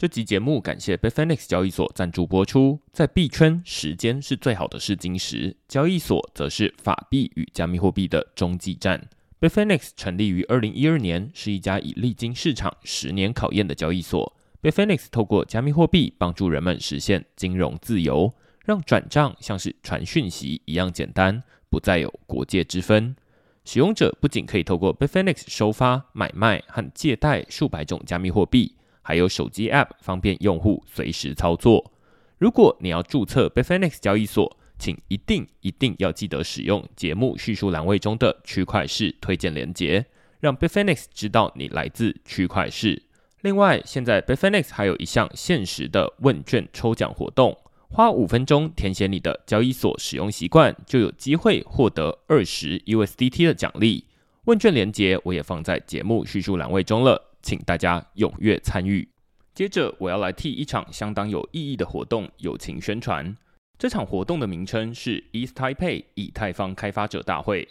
这集节目感谢 Bitfinex 交易所赞助播出。在币圈，时间是最好的试金石，交易所则是法币与加密货币的中继站。Bitfinex 成立于二零一二年，是一家已历经市场十年考验的交易所。Bitfinex 透过加密货币帮助人们实现金融自由，让转账像是传讯息一样简单，不再有国界之分。使用者不仅可以透过 Bitfinex 收发、买卖和借贷数百种加密货币。还有手机 App 方便用户随时操作。如果你要注册 Bitfinex 交易所，请一定一定要记得使用节目叙述栏位中的区块式推荐连接，让 Bitfinex 知道你来自区块式。另外，现在 Bitfinex 还有一项限时的问卷抽奖活动，花五分钟填写你的交易所使用习惯，就有机会获得二十 USDT 的奖励。问卷连接我也放在节目叙述栏位中了。请大家踊跃参与。接着，我要来替一场相当有意义的活动友情宣传。这场活动的名称是 East Taipei 以太坊开发者大会。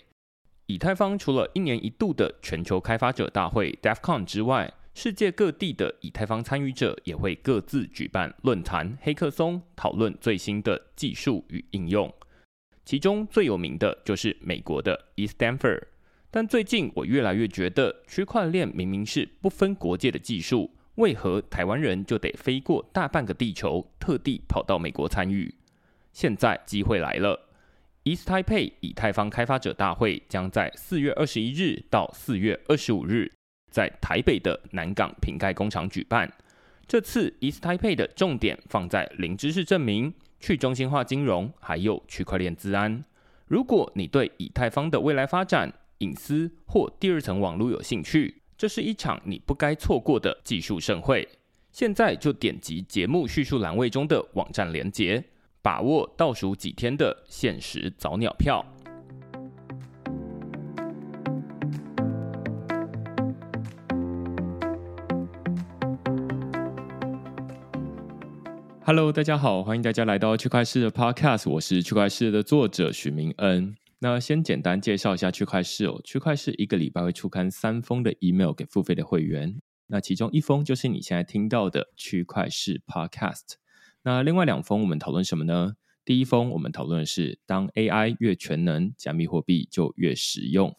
以太坊除了一年一度的全球开发者大会 DevCon 之外，世界各地的以太坊参与者也会各自举办论坛、黑客松，讨论最新的技术与应用。其中最有名的就是美国的 ETHSTANFER。但最近我越来越觉得，区块链明明是不分国界的技术，为何台湾人就得飞过大半个地球，特地跑到美国参与？现在机会来了，East Taipei 以太坊开发者大会将在四月二十一日到四月二十五日，在台北的南港瓶盖工厂举办。这次 East Taipei 的重点放在零知识证明、去中心化金融，还有区块链资安。如果你对以太坊的未来发展，隐私或第二层网络有兴趣，这是一场你不该错过的技术盛会。现在就点击节目叙述栏位中的网站连结，把握倒数几天的限时早鸟票。Hello，大家好，欢迎大家来到区块势的 Podcast，我是区块势的作者许明恩。那先简单介绍一下区块市哦。区块市一个礼拜会出刊三封的 email 给付费的会员，那其中一封就是你现在听到的区块市 Podcast。那另外两封我们讨论什么呢？第一封我们讨论的是当 AI 越全能，加密货币就越实用。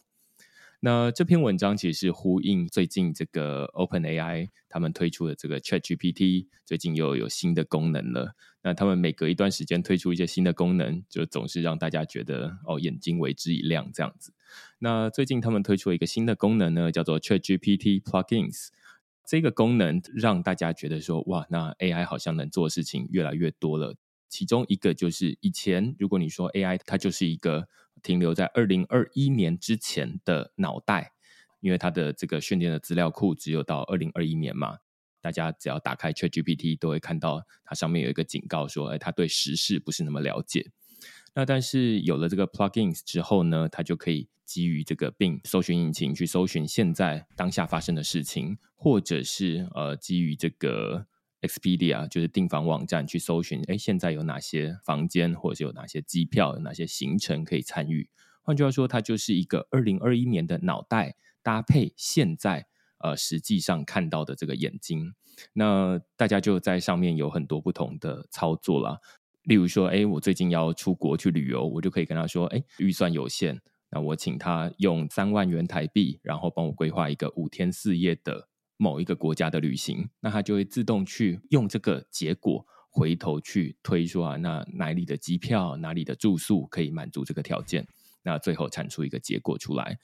那这篇文章其实是呼应最近这个 OpenAI 他们推出的这个 ChatGPT，最近又有新的功能了。那他们每隔一段时间推出一些新的功能，就总是让大家觉得哦，眼睛为之一亮这样子。那最近他们推出了一个新的功能呢，叫做 ChatGPT Plugins。这个功能让大家觉得说哇，那 AI 好像能做的事情越来越多了。其中一个就是以前如果你说 AI 它就是一个。停留在二零二一年之前的脑袋，因为它的这个训练的资料库只有到二零二一年嘛。大家只要打开 ChatGPT，都会看到它上面有一个警告说，哎，它对时事不是那么了解。那但是有了这个 Plugins 之后呢，它就可以基于这个并搜寻引擎去搜寻现在当下发生的事情，或者是呃基于这个。Expedia 就是订房网站去搜寻，哎，现在有哪些房间，或者是有哪些机票，有哪些行程可以参与？换句话说，它就是一个二零二一年的脑袋搭配现在呃实际上看到的这个眼睛。那大家就在上面有很多不同的操作啦。例如说，哎，我最近要出国去旅游，我就可以跟他说，哎，预算有限，那我请他用三万元台币，然后帮我规划一个五天四夜的。某一个国家的旅行，那它就会自动去用这个结果回头去推说啊，那哪里的机票、哪里的住宿可以满足这个条件，那最后产出一个结果出来。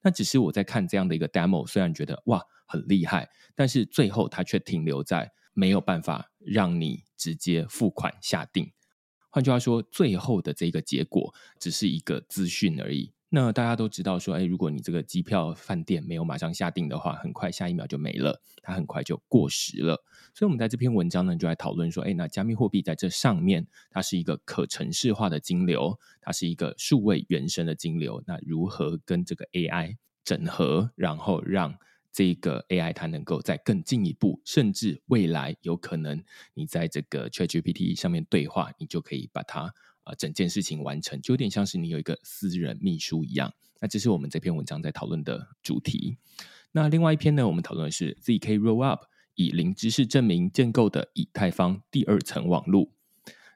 那只是我在看这样的一个 demo，虽然觉得哇很厉害，但是最后它却停留在没有办法让你直接付款下定。换句话说，最后的这个结果只是一个资讯而已。那大家都知道说，哎，如果你这个机票饭店没有马上下定的话，很快下一秒就没了，它很快就过时了。所以，我们在这篇文章呢，就来讨论说，哎，那加密货币在这上面，它是一个可城市化的金流，它是一个数位原生的金流。那如何跟这个 AI 整合，然后让这个 AI 它能够再更进一步，甚至未来有可能你在这个 ChatGPT 上面对话，你就可以把它。啊，整件事情完成就有点像是你有一个私人秘书一样。那这是我们这篇文章在讨论的主题。那另外一篇呢，我们讨论的是 ZK Rollup 以零知识证明建构的以太坊第二层网络。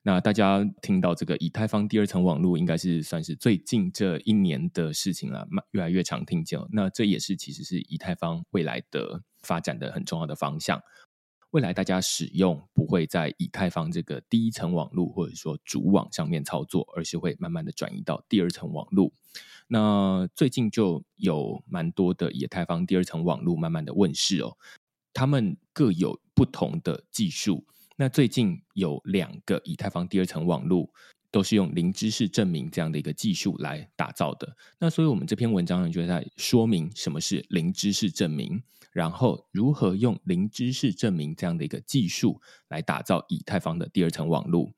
那大家听到这个以太坊第二层网络，应该是算是最近这一年的事情了，越来越常听见。那这也是其实是以太坊未来的发展的很重要的方向。未来大家使用不会在以太坊这个第一层网络或者说主网上面操作，而是会慢慢的转移到第二层网络。那最近就有蛮多的以太坊第二层网络慢慢的问世哦，他们各有不同的技术。那最近有两个以太坊第二层网络都是用零知识证明这样的一个技术来打造的。那所以我们这篇文章呢，就在说明什么是零知识证明。然后如何用零知识证明这样的一个技术来打造以太坊的第二层网络？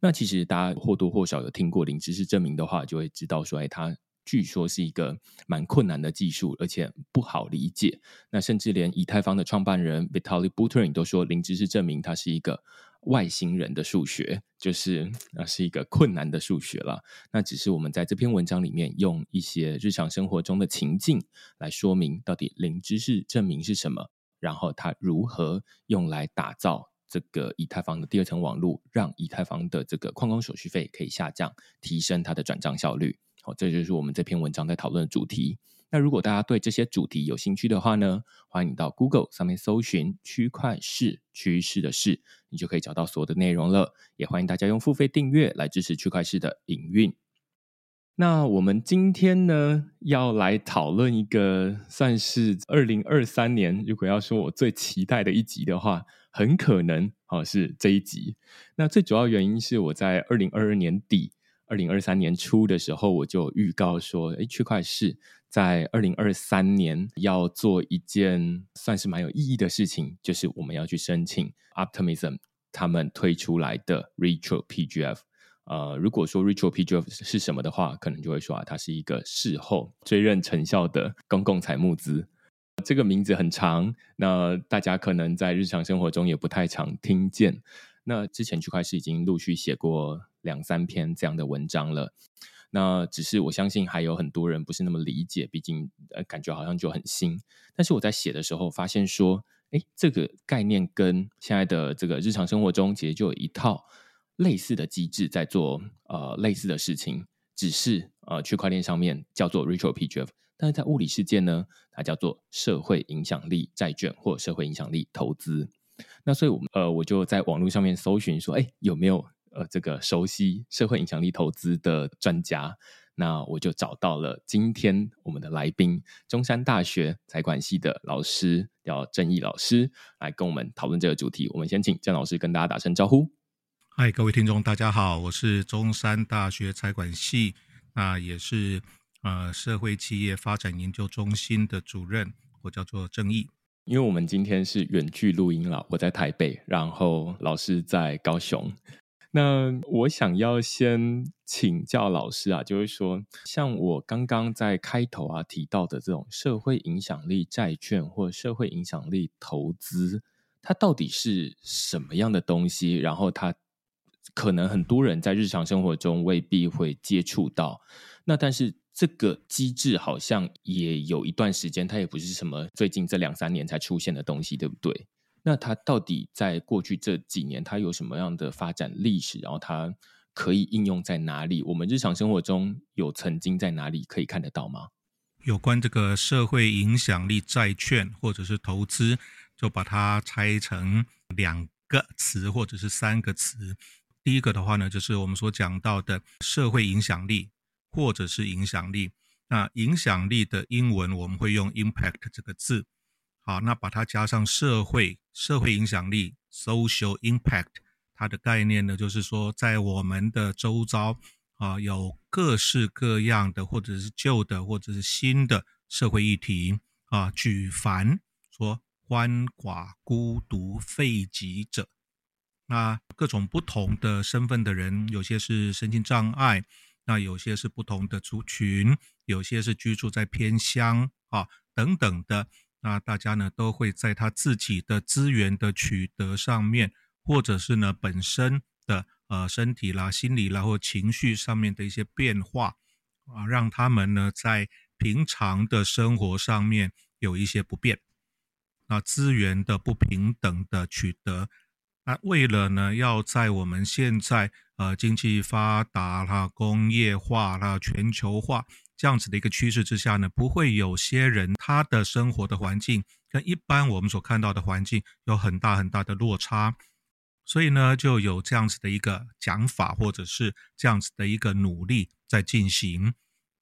那其实大家或多或少有听过零知识证明的话，就会知道说，哎，它据说是一个蛮困难的技术，而且不好理解。那甚至连以太坊的创办人 Vitalik Buterin 都说，零知识证明它是一个。外星人的数学，就是那是一个困难的数学了。那只是我们在这篇文章里面用一些日常生活中的情境来说明，到底零知识证明是什么，然后它如何用来打造这个以太坊的第二层网络，让以太坊的这个矿工手续费可以下降，提升它的转账效率。好，这就是我们这篇文章在讨论的主题。那如果大家对这些主题有兴趣的话呢，欢迎到 Google 上面搜寻“区块市趋势的市”，你就可以找到所有的内容了。也欢迎大家用付费订阅来支持区块市的营运。那我们今天呢，要来讨论一个算是二零二三年，如果要说我最期待的一集的话，很可能哦是这一集。那最主要原因是我在二零二二年底。二零二三年初的时候，我就预告说，诶，区块势在二零二三年要做一件算是蛮有意义的事情，就是我们要去申请 Optimism 他们推出来的 Retro PGF。呃，如果说 Retro PGF 是什么的话，可能就会说啊，它是一个事后追认成效的公共财募资。这个名字很长，那大家可能在日常生活中也不太常听见。那之前区块势已经陆续写过两三篇这样的文章了，那只是我相信还有很多人不是那么理解，毕竟呃感觉好像就很新。但是我在写的时候发现说，诶，这个概念跟现在的这个日常生活中其实就有一套类似的机制在做呃类似的事情，只是呃区块链上面叫做 Retro PGF，但是在物理世界呢，它叫做社会影响力债券或社会影响力投资。那所以，我们呃，我就在网络上面搜寻说，哎，有没有呃这个熟悉社会影响力投资的专家？那我就找到了今天我们的来宾，中山大学财管系的老师叫郑毅老师，来跟我们讨论这个主题。我们先请郑老师跟大家打声招呼。嗨，各位听众，大家好，我是中山大学财管系，那也是呃社会企业发展研究中心的主任，我叫做郑毅。因为我们今天是远距录音了，我在台北，然后老师在高雄。那我想要先请教老师啊，就是说，像我刚刚在开头啊提到的这种社会影响力债券或社会影响力投资，它到底是什么样的东西？然后它可能很多人在日常生活中未必会接触到。那但是。这个机制好像也有一段时间，它也不是什么最近这两三年才出现的东西，对不对？那它到底在过去这几年，它有什么样的发展历史？然后它可以应用在哪里？我们日常生活中有曾经在哪里可以看得到吗？有关这个社会影响力债券或者是投资，就把它拆成两个词或者是三个词。第一个的话呢，就是我们所讲到的社会影响力。或者是影响力，那影响力的英文我们会用 impact 这个字，好，那把它加上社会社会影响力 social impact，它的概念呢，就是说在我们的周遭啊，有各式各样的或者是旧的或者是新的社会议题啊，举凡说鳏寡孤独废疾者，那各种不同的身份的人，有些是身心障碍。那有些是不同的族群，有些是居住在偏乡啊等等的，那大家呢都会在他自己的资源的取得上面，或者是呢本身的呃身体啦、心理啦或情绪上面的一些变化啊，让他们呢在平常的生活上面有一些不便。啊资源的不平等的取得。那为了呢，要在我们现在呃经济发达啦、工业化啦、全球化这样子的一个趋势之下呢，不会有些人他的生活的环境跟一般我们所看到的环境有很大很大的落差，所以呢，就有这样子的一个讲法，或者是这样子的一个努力在进行。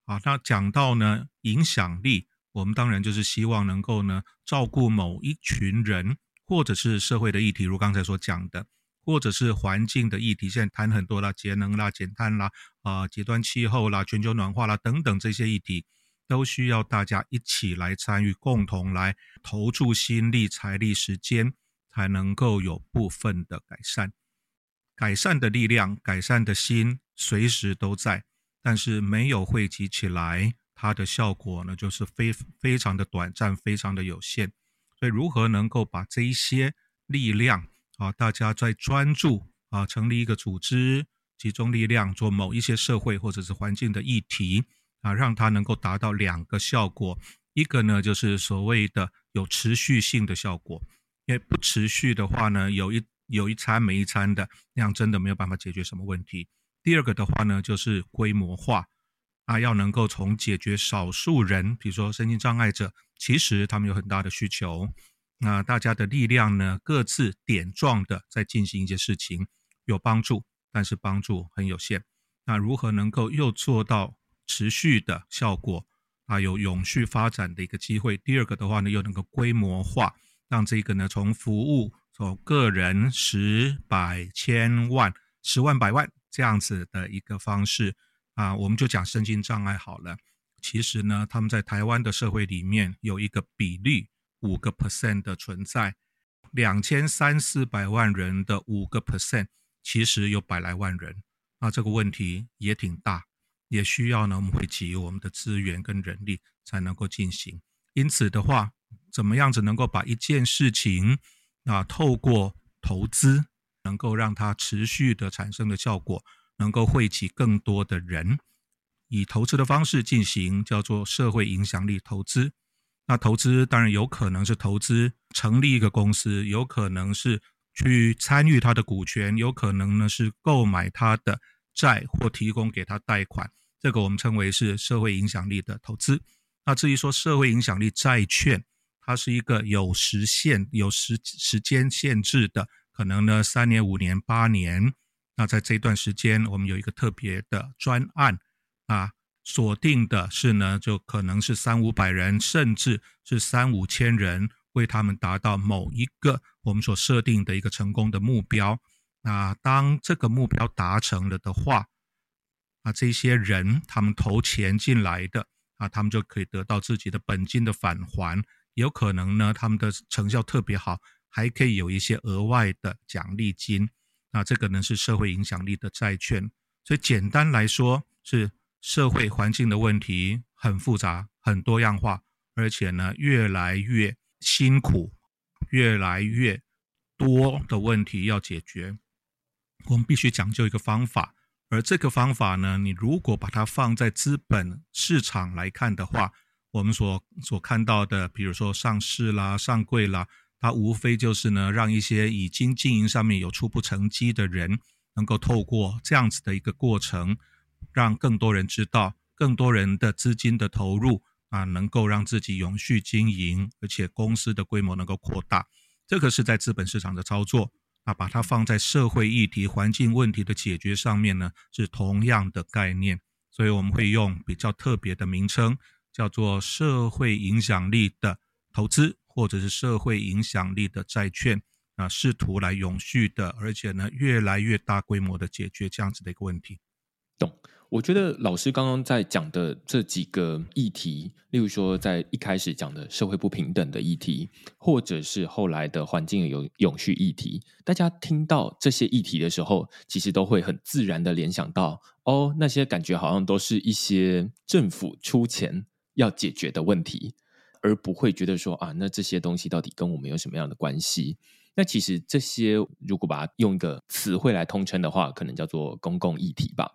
啊，那讲到呢影响力，我们当然就是希望能够呢照顾某一群人。或者是社会的议题，如刚才所讲的，或者是环境的议题，现在谈很多啦，节能啦、减碳啦、啊、极端气候啦、全球暖化啦等等这些议题，都需要大家一起来参与，共同来投注心力、财力、时间，才能够有部分的改善。改善的力量、改善的心随时都在，但是没有汇集起来，它的效果呢，就是非非常的短暂，非常的有限。所以，如何能够把这一些力量啊，大家在专注啊，成立一个组织，集中力量做某一些社会或者是环境的议题啊，让它能够达到两个效果。一个呢，就是所谓的有持续性的效果，因为不持续的话呢，有一有一餐没一餐的，那样真的没有办法解决什么问题。第二个的话呢，就是规模化。啊，要能够从解决少数人，比如说身心障碍者，其实他们有很大的需求。那大家的力量呢，各自点状的在进行一些事情，有帮助，但是帮助很有限。那如何能够又做到持续的效果啊，有永续发展的一个机会？第二个的话呢，又能够规模化，让这个呢从服务从个人十百千万十万百万这样子的一个方式。啊，我们就讲身心障碍好了。其实呢，他们在台湾的社会里面有一个比例，五个 percent 的存在，两千三四百万人的五个 percent，其实有百来万人。那这个问题也挺大，也需要呢，我们汇集我们的资源跟人力才能够进行。因此的话，怎么样子能够把一件事情啊，透过投资，能够让它持续的产生的效果。能够汇集更多的人，以投资的方式进行，叫做社会影响力投资。那投资当然有可能是投资成立一个公司，有可能是去参与他的股权，有可能呢是购买他的债或提供给他贷款。这个我们称为是社会影响力的投资。那至于说社会影响力债券，它是一个有时限、有时时间限制的，可能呢三年、五年、八年。那在这段时间，我们有一个特别的专案啊，锁定的是呢，就可能是三五百人，甚至是三五千人，为他们达到某一个我们所设定的一个成功的目标。那当这个目标达成了的话，啊，这些人他们投钱进来的啊，他们就可以得到自己的本金的返还，有可能呢，他们的成效特别好，还可以有一些额外的奖励金。那这个呢是社会影响力的债券，所以简单来说是社会环境的问题很复杂、很多样化，而且呢越来越辛苦，越来越多的问题要解决。我们必须讲究一个方法，而这个方法呢，你如果把它放在资本市场来看的话，我们所所看到的，比如说上市啦、上柜啦。它无非就是呢，让一些已经经营上面有初步成绩的人，能够透过这样子的一个过程，让更多人知道，更多人的资金的投入啊，能够让自己永续经营，而且公司的规模能够扩大。这个是在资本市场的操作，啊，把它放在社会议题、环境问题的解决上面呢，是同样的概念。所以我们会用比较特别的名称，叫做社会影响力的投资。或者是社会影响力的债券啊，试图来永续的，而且呢，越来越大规模的解决这样子的一个问题。懂？我觉得老师刚刚在讲的这几个议题，例如说在一开始讲的社会不平等的议题，或者是后来的环境永永续议题，大家听到这些议题的时候，其实都会很自然的联想到，哦，那些感觉好像都是一些政府出钱要解决的问题。而不会觉得说啊，那这些东西到底跟我们有什么样的关系？那其实这些如果把它用一个词汇来通称的话，可能叫做公共议题吧。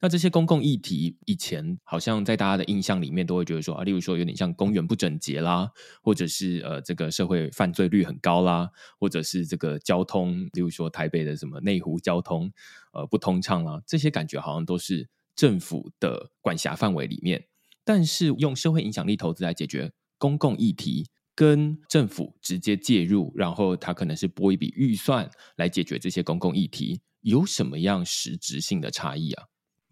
那这些公共议题以前好像在大家的印象里面都会觉得说啊，例如说有点像公园不整洁啦，或者是呃这个社会犯罪率很高啦，或者是这个交通，例如说台北的什么内湖交通呃不通畅啦，这些感觉好像都是政府的管辖范围里面。但是用社会影响力投资来解决公共议题。跟政府直接介入，然后他可能是拨一笔预算来解决这些公共议题，有什么样实质性的差异啊？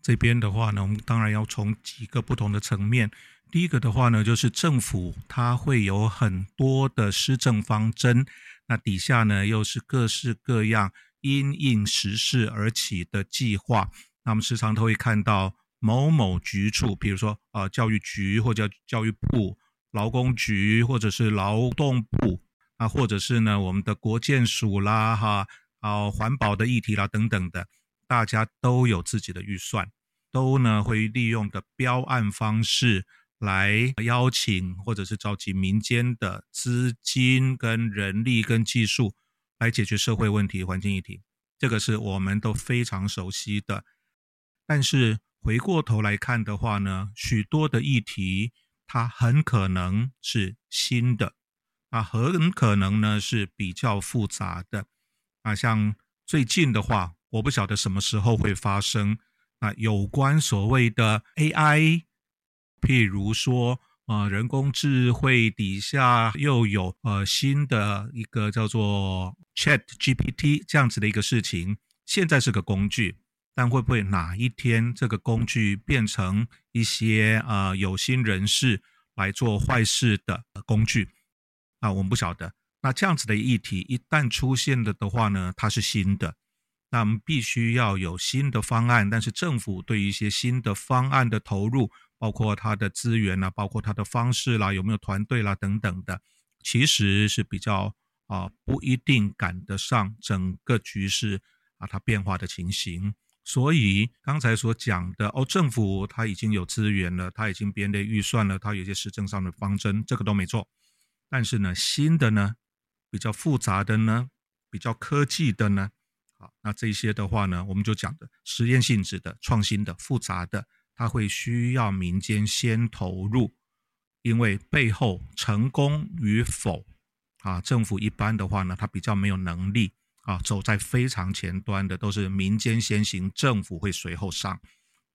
这边的话呢，我们当然要从几个不同的层面。第一个的话呢，就是政府它会有很多的施政方针，那底下呢又是各式各样因应时事而起的计划。那我们时常都会看到某某局处，比如说呃教育局或者教育部。劳工局或者是劳动部啊，或者是呢我们的国建署啦，哈，啊环保的议题啦等等的，大家都有自己的预算，都呢会利用的标案方式来邀请或者是召集民间的资金跟人力跟技术来解决社会问题、环境议题，这个是我们都非常熟悉的。但是回过头来看的话呢，许多的议题。它很可能是新的，啊，很可能呢是比较复杂的，啊，像最近的话，我不晓得什么时候会发生，啊，有关所谓的 AI，譬如说，呃，人工智慧底下又有呃新的一个叫做 ChatGPT 这样子的一个事情，现在是个工具。但会不会哪一天这个工具变成一些呃有心人士来做坏事的工具啊？我们不晓得。那这样子的议题一旦出现了的话呢，它是新的，那我们必须要有新的方案。但是政府对一些新的方案的投入，包括它的资源啊，包括它的方式啦，有没有团队啦等等的，其实是比较啊不一定赶得上整个局势啊它变化的情形。所以刚才所讲的哦，政府它已经有资源了，它已经编列预算了，它有些施政上的方针，这个都没错。但是呢，新的呢，比较复杂的呢，比较科技的呢，好，那这些的话呢，我们就讲的实验性质的、创新的、复杂的，它会需要民间先投入，因为背后成功与否啊，政府一般的话呢，它比较没有能力。啊，走在非常前端的都是民间先行，政府会随后上，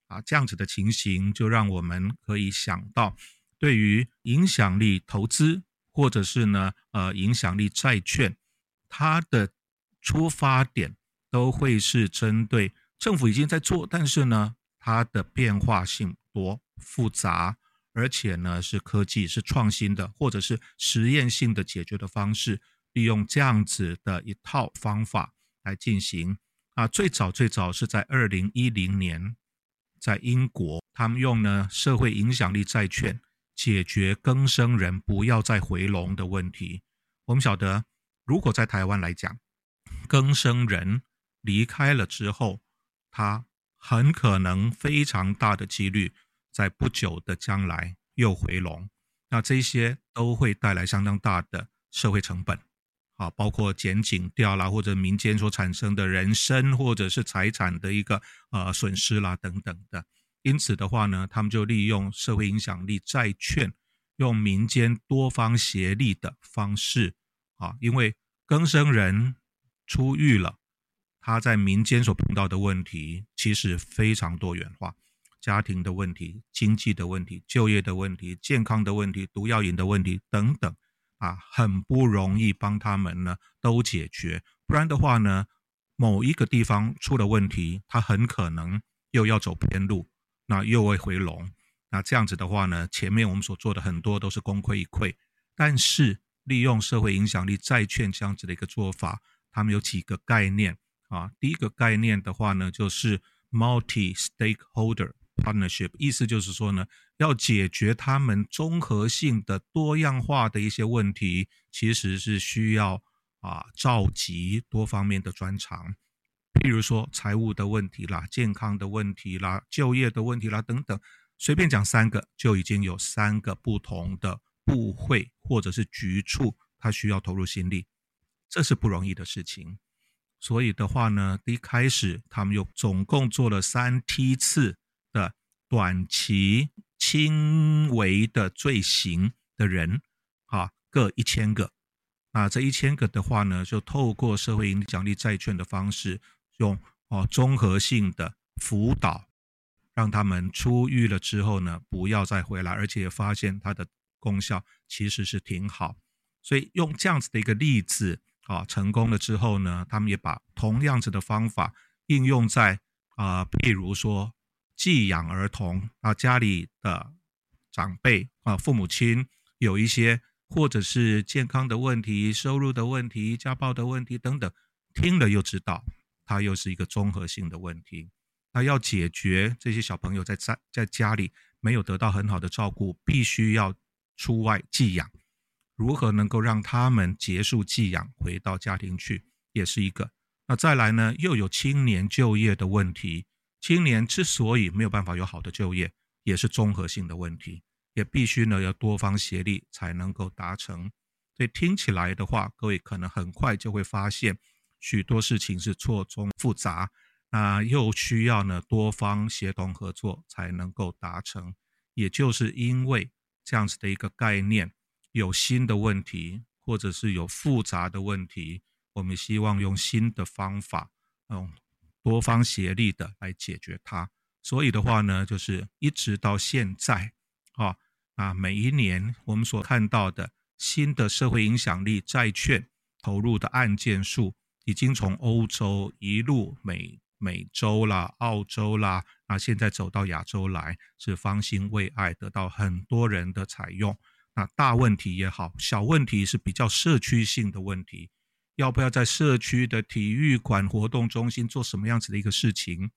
啊，这样子的情形就让我们可以想到，对于影响力投资或者是呢，呃，影响力债券，它的出发点都会是针对政府已经在做，但是呢，它的变化性多复杂，而且呢是科技是创新的，或者是实验性的解决的方式。利用这样子的一套方法来进行啊，最早最早是在二零一零年，在英国，他们用呢社会影响力债券解决更生人不要再回笼的问题。我们晓得，如果在台湾来讲，更生人离开了之后，他很可能非常大的几率在不久的将来又回笼，那这些都会带来相当大的社会成本。啊，包括减警掉啦，或者民间所产生的人身或者是财产的一个呃损失啦等等的，因此的话呢，他们就利用社会影响力债券，用民间多方协力的方式。啊，因为更生人出狱了，他在民间所碰到的问题其实非常多元化，家庭的问题、经济的问题、就业的问题、健康的问题、毒药瘾的问题等等。啊，很不容易帮他们呢都解决，不然的话呢，某一个地方出了问题，他很可能又要走偏路，那又会回笼。那这样子的话呢，前面我们所做的很多都是功亏一篑。但是利用社会影响力债券这样子的一个做法，他们有几个概念啊。第一个概念的话呢，就是 multi-stakeholder。Partnership 意思就是说呢，要解决他们综合性的多样化的一些问题，其实是需要啊召集多方面的专长，譬如说财务的问题啦、健康的问题啦、就业的问题啦等等，随便讲三个就已经有三个不同的部会或者是局处，它需要投入心力。这是不容易的事情。所以的话呢，一开始他们又总共做了三梯次的短期轻微的罪行的人，啊，各一千个。那这一千个的话呢，就透过社会影响力债券的方式，用哦综合性的辅导，让他们出狱了之后呢，不要再回来，而且发现它的功效其实是挺好。所以用这样子的一个例子啊，成功了之后呢，他们也把同样子的方法应用在啊，譬如说寄养儿童啊，家里的长辈啊，父母亲有一些。或者是健康的问题、收入的问题、家暴的问题等等，听了又知道，它又是一个综合性的问题。那要解决这些小朋友在在在家里没有得到很好的照顾，必须要出外寄养。如何能够让他们结束寄养，回到家庭去，也是一个。那再来呢，又有青年就业的问题。青年之所以没有办法有好的就业，也是综合性的问题。也必须呢，要多方协力才能够达成。所以听起来的话，各位可能很快就会发现许多事情是错综复杂，那又需要呢多方协同合作才能够达成。也就是因为这样子的一个概念，有新的问题，或者是有复杂的问题，我们希望用新的方法，用多方协力的来解决它。所以的话呢，就是一直到现在，啊。啊，每一年我们所看到的新的社会影响力债券投入的案件数，已经从欧洲一路美美洲啦、澳洲啦，啊，现在走到亚洲来，是方兴未艾，得到很多人的采用。那大问题也好，小问题是比较社区性的问题，要不要在社区的体育馆、活动中心做什么样子的一个事情？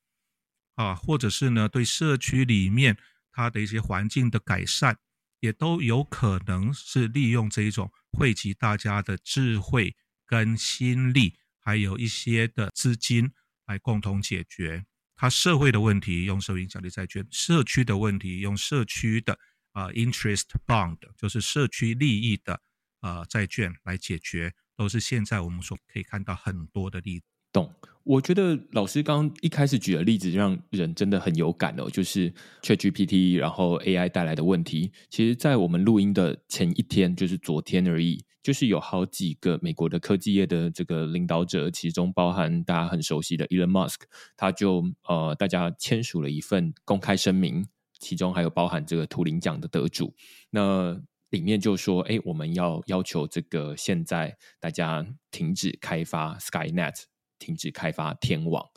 啊，或者是呢，对社区里面它的一些环境的改善。也都有可能是利用这一种汇集大家的智慧跟心力，还有一些的资金来共同解决。它社会的问题用社会影响力债券，社区的问题用社区的、呃、interest bond，就是社区利益的啊、呃、债券来解决，都是现在我们所可以看到很多的例子。懂，我觉得老师刚刚一开始举的例子让人真的很有感哦，就是 ChatGPT，然后 AI 带来的问题。其实，在我们录音的前一天，就是昨天而已，就是有好几个美国的科技业的这个领导者，其中包含大家很熟悉的 Elon Musk，他就呃，大家签署了一份公开声明，其中还有包含这个图灵奖的得主，那里面就说，哎，我们要要求这个现在大家停止开发 SkyNet。停止开发天网，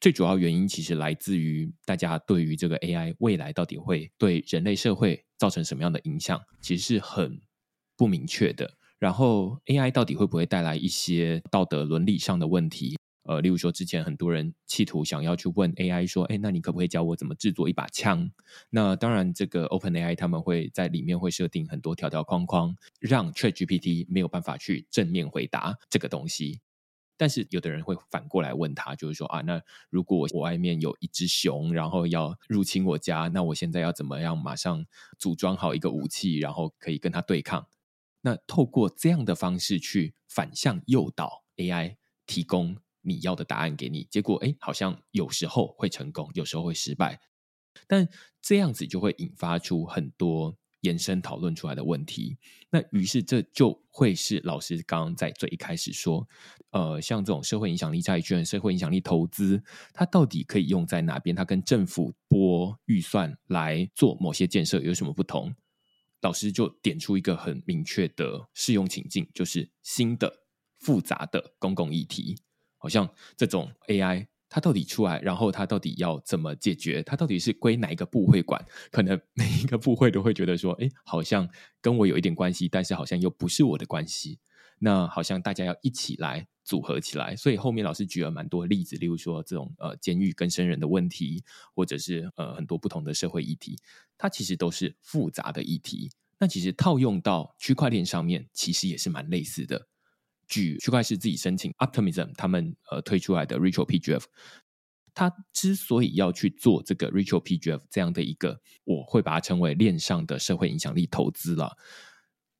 最主要原因其实来自于大家对于这个 AI 未来到底会对人类社会造成什么样的影响，其实是很不明确的。然后 AI 到底会不会带来一些道德伦理上的问题？呃，例如说之前很多人企图想要去问 AI 说：“哎，那你可不可以教我怎么制作一把枪？”那当然，这个 OpenAI 他们会在里面会设定很多条条框框，让 ChatGPT 没有办法去正面回答这个东西。但是有的人会反过来问他，就是说啊，那如果我外面有一只熊，然后要入侵我家，那我现在要怎么样马上组装好一个武器，然后可以跟他对抗？那透过这样的方式去反向诱导 AI 提供你要的答案给你，结果哎，好像有时候会成功，有时候会失败，但这样子就会引发出很多。延伸讨论出来的问题，那于是这就会是老师刚刚在最一开始说，呃，像这种社会影响力债券、社会影响力投资，它到底可以用在哪边？它跟政府拨预算来做某些建设有什么不同？老师就点出一个很明确的适用情境，就是新的复杂的公共议题，好像这种 AI。它到底出来，然后它到底要怎么解决？它到底是归哪一个部会管？可能 每一个部会都会觉得说，哎，好像跟我有一点关系，但是好像又不是我的关系。那好像大家要一起来组合起来。所以后面老师举了蛮多例子，例如说这种呃监狱跟生人的问题，或者是呃很多不同的社会议题，它其实都是复杂的议题。那其实套用到区块链上面，其实也是蛮类似的。据区块链自己申请 Optimism 他们呃推出来的 Ritual PGF，他之所以要去做这个 Ritual PGF 这样的一个，我会把它称为链上的社会影响力投资了。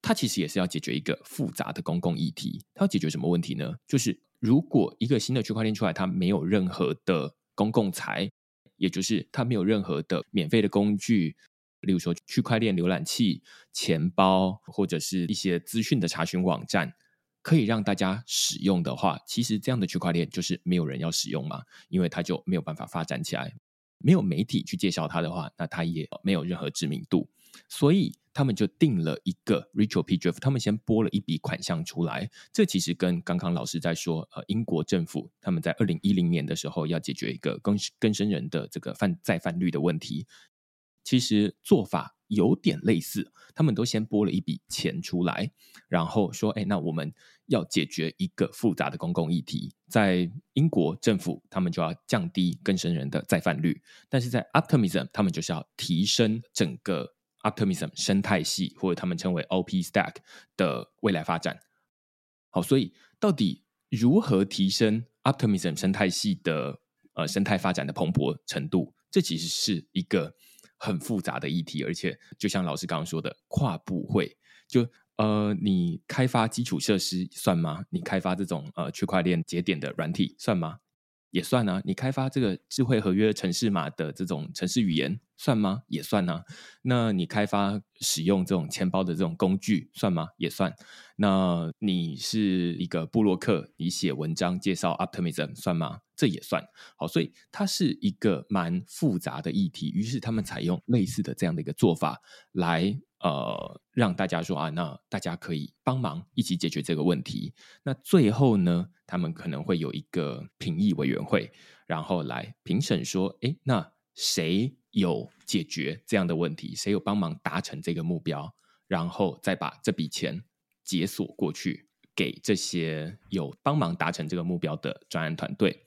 它其实也是要解决一个复杂的公共议题。它要解决什么问题呢？就是如果一个新的区块链出来，它没有任何的公共财，也就是它没有任何的免费的工具，例如说区块链浏览器、钱包或者是一些资讯的查询网站，可以让大家使用的话，其实这样的区块链就是没有人要使用嘛，因为它就没有办法发展起来。没有媒体去介绍它的话，那它也没有任何知名度。所以他们就定了一个 Ritual P. d r i f t 他们先拨了一笔款项出来。这其实跟刚刚老师在说，呃，英国政府他们在二零一零年的时候要解决一个更更生人的这个犯再犯率的问题，其实做法有点类似。他们都先拨了一笔钱出来，然后说，哎，那我们要解决一个复杂的公共议题。在英国政府，他们就要降低更生人的再犯率，但是在 Optimism，他们就是要提升整个。Optimism 生态系，或者他们称为 OP Stack 的未来发展。好，所以到底如何提升 Optimism 生态系的呃生态发展的蓬勃程度？这其实是一个很复杂的议题，而且就像老师刚刚说的，跨部会就呃，你开发基础设施算吗？你开发这种呃区块链节点的软体算吗？也算啊，你开发这个智慧合约城市码的这种城市语言算吗？也算啊。那你开发使用这种钱包的这种工具算吗？也算。那你是一个布洛克，你写文章介绍 Optimism 算吗？这也算。好，所以它是一个蛮复杂的议题。于是他们采用类似的这样的一个做法来。呃，让大家说啊，那大家可以帮忙一起解决这个问题。那最后呢，他们可能会有一个评议委员会，然后来评审说，诶，那谁有解决这样的问题？谁有帮忙达成这个目标？然后再把这笔钱解锁过去，给这些有帮忙达成这个目标的专案团队。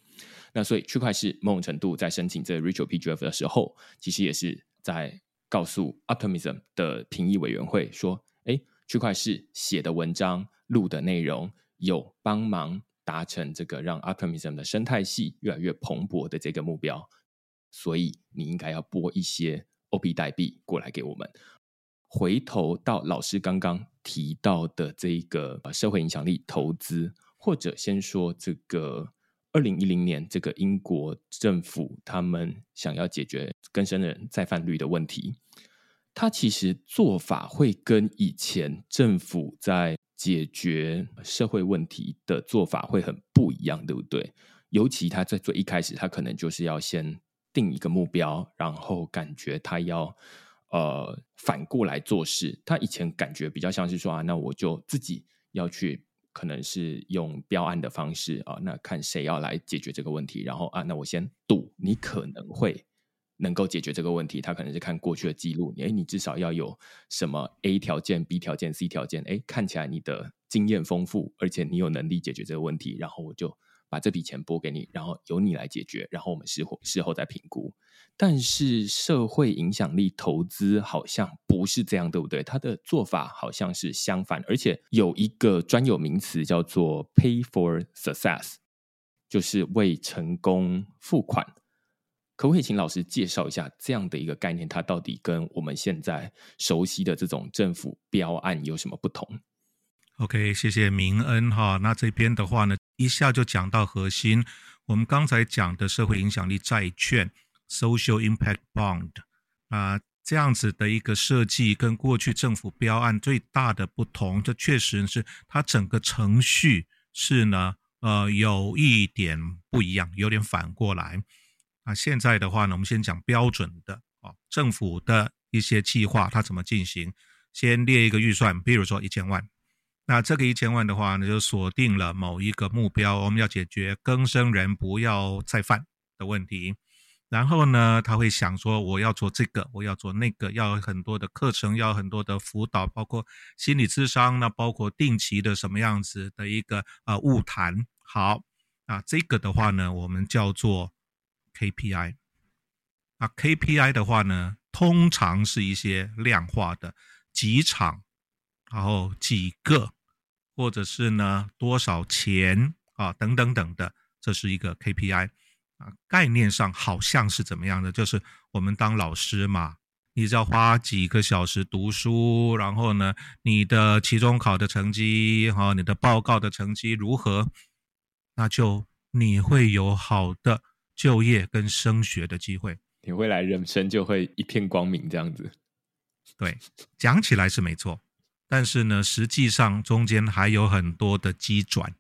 那所以区块是某种程度在申请这个 Ritual PGF 的时候，其实也是在。告诉 Optimism 的评议委员会说：“哎，区块是写的文章、录的内容有帮忙达成这个让 Optimism 的生态系越来越蓬勃的这个目标，所以你应该要拨一些 OP 代币过来给我们。”回头到老师刚刚提到的这个社会影响力投资，或者先说这个。二零一零年，这个英国政府他们想要解决更生人再犯率的问题，他其实做法会跟以前政府在解决社会问题的做法会很不一样，对不对？尤其他在最一开始，他可能就是要先定一个目标，然后感觉他要呃反过来做事。他以前感觉比较像是说啊，那我就自己要去。可能是用标案的方式啊，那看谁要来解决这个问题，然后啊，那我先赌你可能会能够解决这个问题。他可能是看过去的记录，诶，你至少要有什么 A 条件、B 条件、C 条件，诶，看起来你的经验丰富，而且你有能力解决这个问题，然后我就把这笔钱拨给你，然后由你来解决，然后我们事后事后再评估。但是社会影响力投资好像不是这样，对不对？它的做法好像是相反，而且有一个专有名词叫做 “pay for success”，就是为成功付款。可不可以请老师介绍一下这样的一个概念？它到底跟我们现在熟悉的这种政府标案有什么不同？OK，谢谢明恩哈。那这边的话呢，一下就讲到核心，我们刚才讲的社会影响力债券。Social Impact Bond 啊、这样子的一个设计跟过去政府标案最大的不同，这确实是它整个程序是呢，呃，有一点不一样，有点反过来。那、现在的话呢，我们先讲标准的哦，政府的一些计划它怎么进行？先列一个预算，比如说一千万，那这个一千万的话呢，就锁定了某一个目标，我们要解决更生人不要再犯的问题。然后呢，他会想说，我要做这个，我要做那个，要很多的课程，要很多的辅导，包括心理咨商，那包括定期的什么样子的一个呃晤谈。好，啊，这个的话呢，我们叫做 KPI。啊，KPI 的话呢，通常是一些量化的几场，然后几个，或者是呢多少钱啊等等等的，这是一个 KPI 啊。概念上好像是怎么样的？就是我们当老师嘛，你只要花几个小时读书，然后呢，你的期中考的成绩哈，你的报告的成绩如何，那就你会有好的就业跟升学的机会，你未来人生就会一片光明这样子。对，讲起来是没错，但是呢，实际上中间还有很多的机转，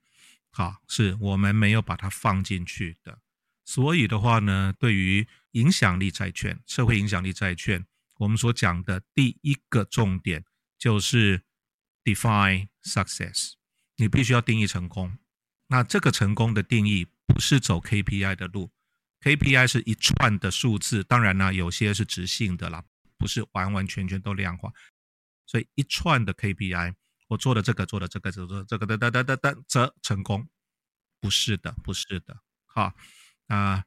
好，是我们没有把它放进去的。所以的话呢，对于影响力债券、社会影响力债券。我们所讲的第一个重点就是 define success，你必须要定义成功。那这个成功的定义不是走 KPI 的路，KPI 是一串的数字，当然呢，有些是直性的啦，不是完完全全都量化。所以一串的 KPI，我做的这个，做的这个，做的这个，的的的的则成功，不是的，不是的，好啊。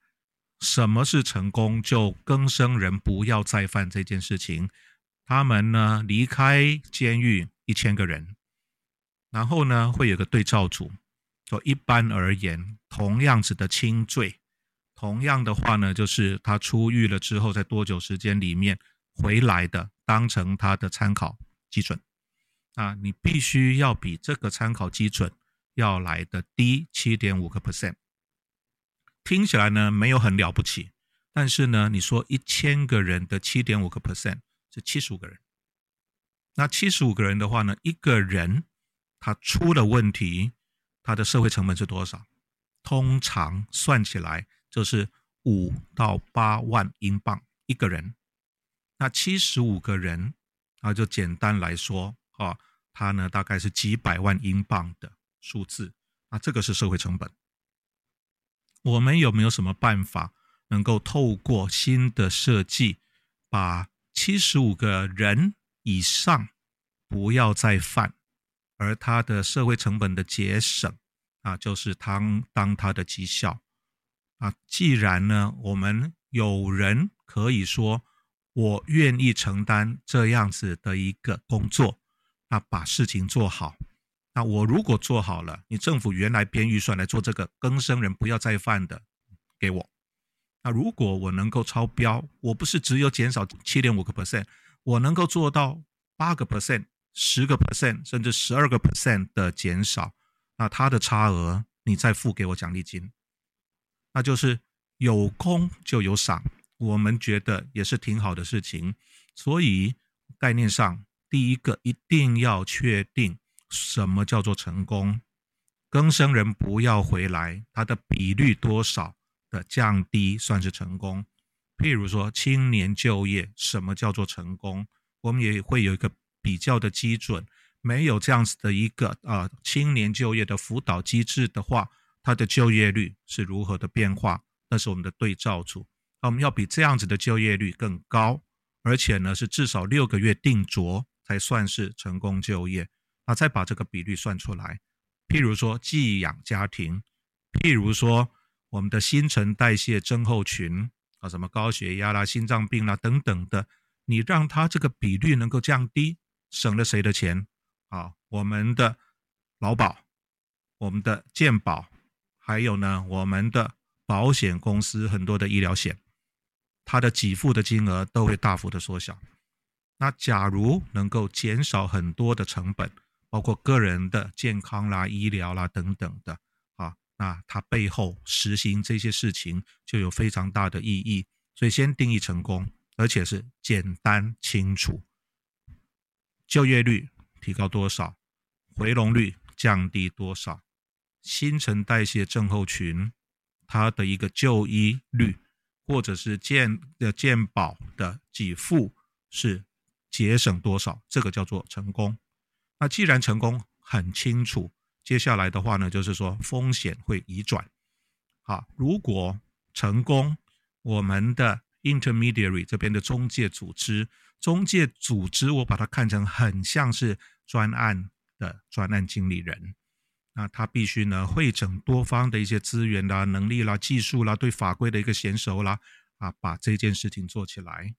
什么是成功？就更生人不要再犯这件事情。他们呢，离开监狱一千个人，然后呢，会有个对照组。就一般而言，同样子的轻罪，同样的话呢，就是他出狱了之后，在多久时间里面回来的，当成他的参考基准。啊，你必须要比这个参考基准要来的低七点五个 percent。听起来呢，没有很了不起，但是呢，你说一千个人的七点五个 percent 是七十五个人，那七十五个人的话呢，一个人他出了问题，他的社会成本是多少？通常算起来就是五到八万英镑一个人。那七十五个人啊，就简单来说啊，他呢大概是几百万英镑的数字，那这个是社会成本。我们有没有什么办法能够透过新的设计，把七十五个人以上不要再犯，而他的社会成本的节省啊，就是当当他的绩效啊。既然呢，我们有人可以说我愿意承担这样子的一个工作，那把事情做好。那我如果做好了，你政府原来编预算来做这个更生人不要再犯的，给我。那如果我能够超标，我不是只有减少七点五个 percent，我能够做到八个 percent、十个 percent，甚至十二个 percent 的减少，那它的差额你再付给我奖励金，那就是有功就有赏，我们觉得也是挺好的事情。所以概念上，第一个一定要确定。什么叫做成功？更生人不要回来，它的比率多少的降低算是成功？譬如说青年就业，什么叫做成功？我们也会有一个比较的基准。没有这样子的一个啊、青年就业的辅导机制的话，它的就业率是如何的变化？那是我们的对照组。那我们要比这样子的就业率更高，而且呢是至少六个月定着才算是成功就业。啊，再把这个比率算出来，譬如说寄养家庭，譬如说我们的新陈代谢症候群啊，什么高血压啦、心脏病啦等等的，你让它这个比率能够降低，省了谁的钱？啊，我们的劳保、我们的健保，还有呢，我们的保险公司很多的医疗险，它的给付的金额都会大幅的缩小。那假如能够减少很多的成本，包括个人的健康啦、医疗啦等等的啊，那它背后实行这些事情就有非常大的意义。所以先定义成功，而且是简单清楚。就业率提高多少？回笼率降低多少？新陈代谢症候群它的一个就医率，或者是健的健保的给付是节省多少？这个叫做成功。那既然成功很清楚，接下来的话呢，就是说风险会移转。好，如果成功，我们的 intermediary 这边的中介组织，中介组织我把它看成很像是专案的专案经理人，那他必须呢汇整多方的一些资源啦、能力啦、技术啦、对法规的一个娴熟啦，啊，把这件事情做起来。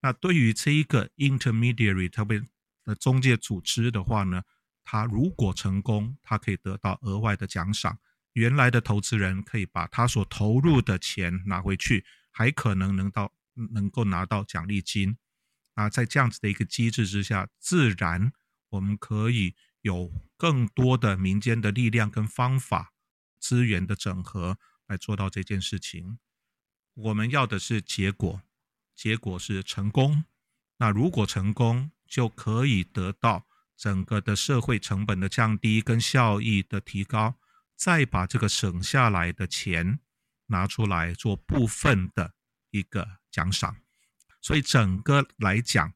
那对于这一个 intermediary，特别的中介组织的话呢，他如果成功，他可以得到额外的奖赏。原来的投资人可以把他所投入的钱拿回去，还可能能到能够拿到奖励金。啊，在这样子的一个机制之下，自然我们可以有更多的民间的力量跟方法资源的整合来做到这件事情。我们要的是结果，结果是成功。那如果成功，就可以得到整个的社会成本的降低跟效益的提高，再把这个省下来的钱拿出来做部分的一个奖赏。所以整个来讲，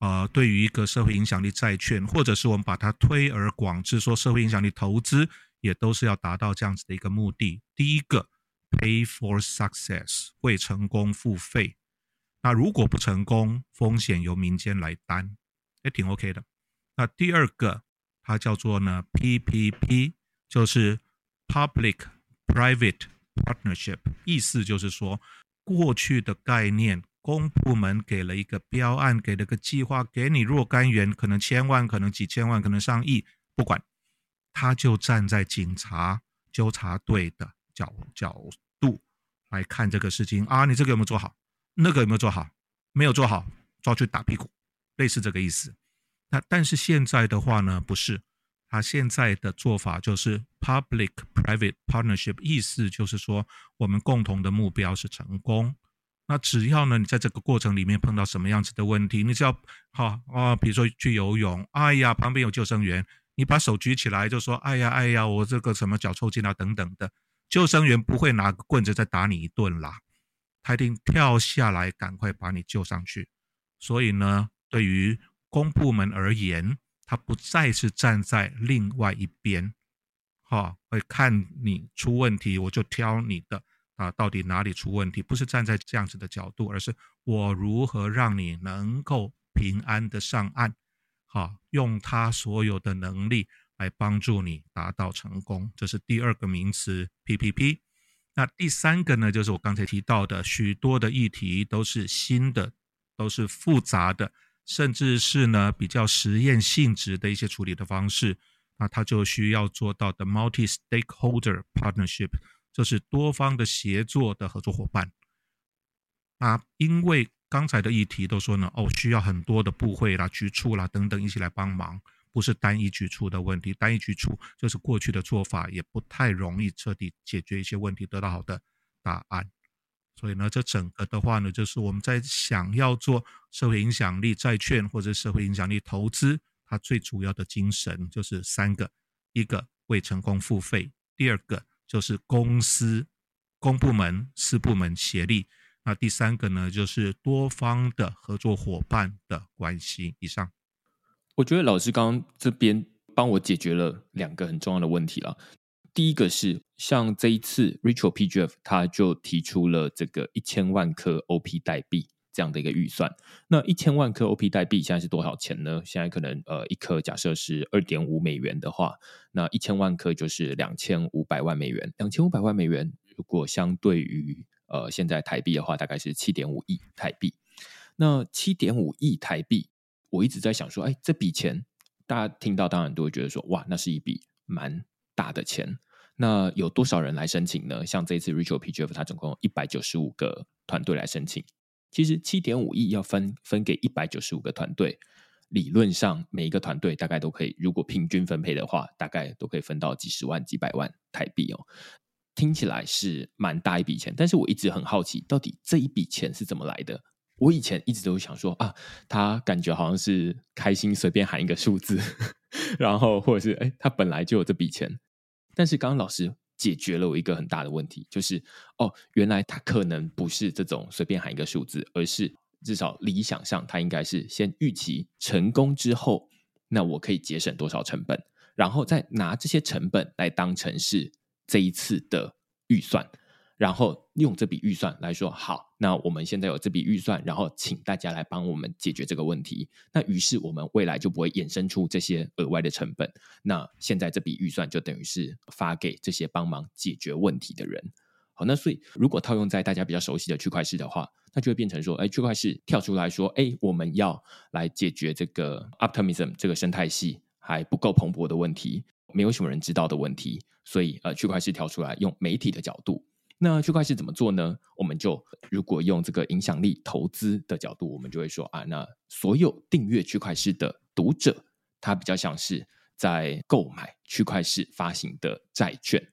呃，对于一个社会影响力债券，或者是我们把它推而广之，说社会影响力投资，也都是要达到这样子的一个目的。第一个，pay for success，为成功付费。那如果不成功，风险由民间来担，也挺 OK 的。那第二个，它叫做呢 PPP，就是 Public Private Partnership，意思就是说，过去的概念。公部门给了一个标案，给了个计划，给你若干元，可能千万，可能几千万，可能上亿，不管，他就站在警察纠察队的角角度来看这个事情啊，你这个有没有做好？那个有没有做好？没有做好，抓去打屁股，类似这个意思。那但是现在的话呢，不是，他现在的做法就是 public-private partnership，意思就是说，我们共同的目标是成功。那只要呢，你在这个过程里面碰到什么样子的问题，你只要好啊，比如说去游泳，哎呀，旁边有救生员，你把手举起来就说，哎呀，哎呀，我这个什么脚抽筋啊等等的，救生员不会拿个棍子再打你一顿啦，他一定跳下来赶快把你救上去。所以呢，对于公部门而言，他不再是站在另外一边，哈，会看你出问题，我就挑你的。啊，到底哪里出问题？不是站在这样子的角度，而是我如何让你能够平安的上岸，好，用他所有的能力来帮助你达到成功。这是第二个名词 PPP。那第三个呢，就是我刚才提到的，许多的议题都是新的，都是复杂的，甚至是呢比较实验性质的一些处理的方式。那他就需要做到的 multi-stakeholder partnership。就是多方的协作的合作伙伴，啊，因为刚才的议题都说呢，哦，需要很多的部会啦、局处啦等等一起来帮忙，不是单一局处的问题，单一局处就是过去的做法也不太容易彻底解决一些问题，得到好的答案。所以呢，这整个的话呢，就是我们在想要做社会影响力债券或者社会影响力投资，它最主要的精神就是三个：一个为成功付费，第二个。就是公司、公部门、私部门协力。那第三个呢，就是多方的合作伙伴的关系。以上，我觉得老师刚刚这边帮我解决了两个很重要的问题了。第一个是，像这一次 Rachel PGF 他就提出了这个一千万颗 OP 代币。这样的一个预算，那一千万颗 OP 代币现在是多少钱呢？现在可能呃一颗假设是二点五美元的话，那一千万颗就是两千五百万美元。两千五百万美元如果相对于呃现在台币的话，大概是七点五亿台币。那七点五亿台币，我一直在想说，哎，这笔钱大家听到当然都会觉得说，哇，那是一笔蛮大的钱。那有多少人来申请呢？像这一次 Rachel PGF 它总共一百九十五个团队来申请。其实七点五亿要分分给一百九十五个团队，理论上每一个团队大概都可以，如果平均分配的话，大概都可以分到几十万、几百万台币哦。听起来是蛮大一笔钱，但是我一直很好奇，到底这一笔钱是怎么来的？我以前一直都想说啊，他感觉好像是开心随便喊一个数字，然后或者是哎，他本来就有这笔钱，但是刚刚老师。解决了我一个很大的问题，就是哦，原来他可能不是这种随便喊一个数字，而是至少理想上，他应该是先预期成功之后，那我可以节省多少成本，然后再拿这些成本来当成是这一次的预算。然后用这笔预算来说，好，那我们现在有这笔预算，然后请大家来帮我们解决这个问题。那于是我们未来就不会衍生出这些额外的成本。那现在这笔预算就等于是发给这些帮忙解决问题的人。好，那所以如果套用在大家比较熟悉的区块市的话，那就会变成说，哎，区块市跳出来说，哎，我们要来解决这个 Optimism 这个生态系还不够蓬勃的问题，没有什么人知道的问题。所以呃，区块市跳出来用媒体的角度。那区块是怎么做呢？我们就如果用这个影响力投资的角度，我们就会说啊，那所有订阅区块链的读者，他比较像是在购买区块链发行的债券，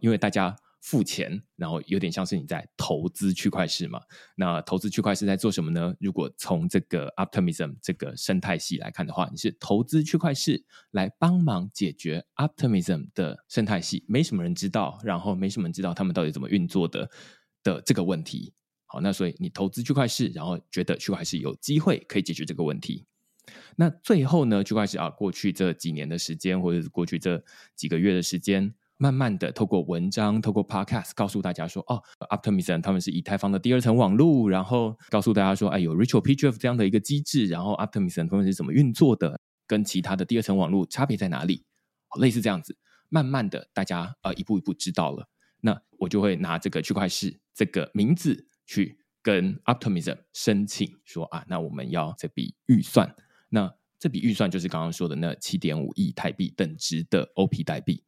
因为大家。付钱，然后有点像是你在投资区块市嘛。那投资区块市在做什么呢？如果从这个 Optimism 这个生态系来看的话，你是投资区块市来帮忙解决 Optimism 的生态系，没什么人知道，然后没什么人知道他们到底怎么运作的的这个问题。好，那所以你投资区块市，然后觉得区块市有机会可以解决这个问题。那最后呢，区块势啊，过去这几年的时间，或者是过去这几个月的时间。慢慢的，透过文章，透过 podcast，告诉大家说，哦，Optimism 他们是以太坊的第二层网络，然后告诉大家说，哎，有 Ritual PGF 这样的一个机制，然后 Optimism 他们是怎么运作的，跟其他的第二层网络差别在哪里？类似这样子，慢慢的，大家呃一步一步知道了，那我就会拿这个区块势这个名字去跟 Optimism 申请说啊，那我们要这笔预算，那这笔预算就是刚刚说的那七点五亿台币等值的 OP 代币。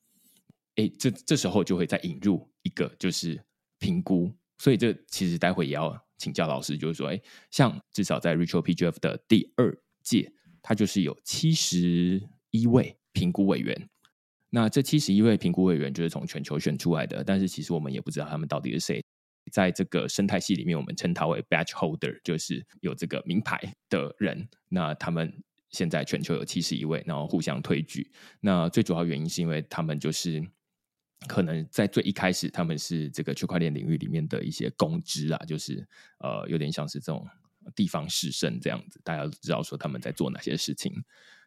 哎，这这时候就会再引入一个，就是评估。所以这其实待会也要请教老师，就是说，哎，像至少在 Ritual PGF 的第二届，它就是有七十一位评估委员。那这七十一位评估委员就是从全球选出来的，但是其实我们也不知道他们到底是谁。在这个生态系里面，我们称他为 Batch Holder，就是有这个名牌的人。那他们现在全球有七十一位，然后互相推举。那最主要原因是因为他们就是。可能在最一开始，他们是这个区块链领域里面的一些公知啊，就是呃，有点像是这种地方士绅这样子，大家都知道说他们在做哪些事情。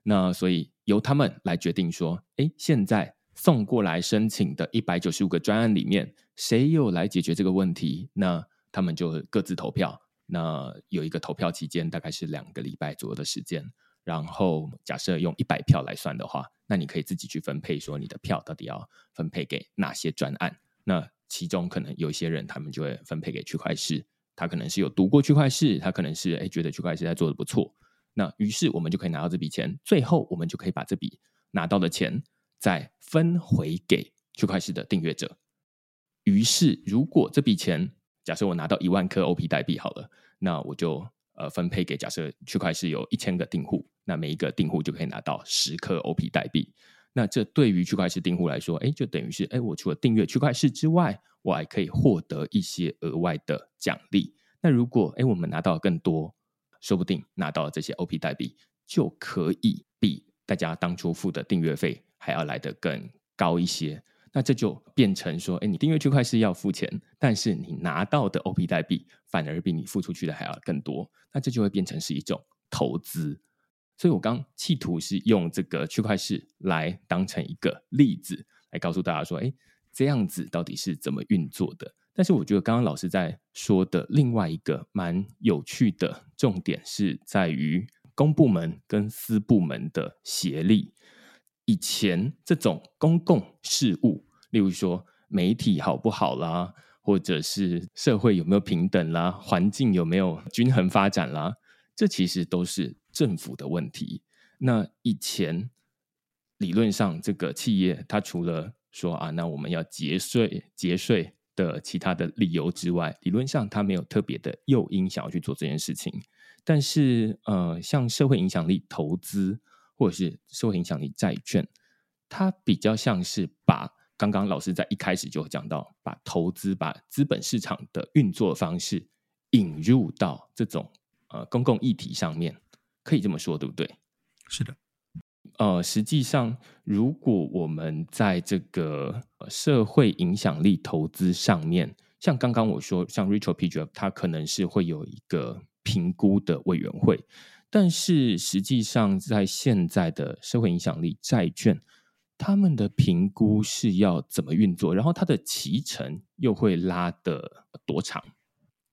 那所以由他们来决定说，哎，现在送过来申请的一百九十五个专案里面，谁有来解决这个问题？那他们就各自投票。那有一个投票期间，大概是两个礼拜左右的时间。然后假设用一百票来算的话，那你可以自己去分配，说你的票到底要分配给哪些专案。那其中可能有一些人，他们就会分配给区块市，他可能是有读过区块市，他可能是哎觉得区块市在做的不错。那于是我们就可以拿到这笔钱，最后我们就可以把这笔拿到的钱再分回给区块市的订阅者。于是如果这笔钱，假设我拿到一万颗 OP 代币好了，那我就。呃，分配给假设区块市有一千个订户，那每一个订户就可以拿到十颗 OP 代币。那这对于区块势订户来说，哎，就等于是哎，我除了订阅区块势之外，我还可以获得一些额外的奖励。那如果哎，我们拿到更多，说不定拿到这些 OP 代币，就可以比大家当初付的订阅费还要来得更高一些。那这就变成说，哎，你订阅区块势要付钱，但是你拿到的 OP 代币反而比你付出去的还要更多，那这就会变成是一种投资。所以我刚企图是用这个区块势来当成一个例子，来告诉大家说，哎，这样子到底是怎么运作的？但是我觉得刚刚老师在说的另外一个蛮有趣的重点是在于公部门跟私部门的协力。以前这种公共事务，例如说媒体好不好啦，或者是社会有没有平等啦，环境有没有均衡发展啦，这其实都是政府的问题。那以前理论上，这个企业它除了说啊，那我们要节税、节税的其他的理由之外，理论上它没有特别的诱因想要去做这件事情。但是呃，像社会影响力投资。或者是社会影响力债券，它比较像是把刚刚老师在一开始就讲到，把投资、把资本市场的运作方式引入到这种呃公共议题上面，可以这么说，对不对？是的。呃，实际上，如果我们在这个社会影响力投资上面，像刚刚我说，像 Ritual PGF，它可能是会有一个评估的委员会。但是实际上，在现在的社会影响力债券，他们的评估是要怎么运作？然后它的期程又会拉得多长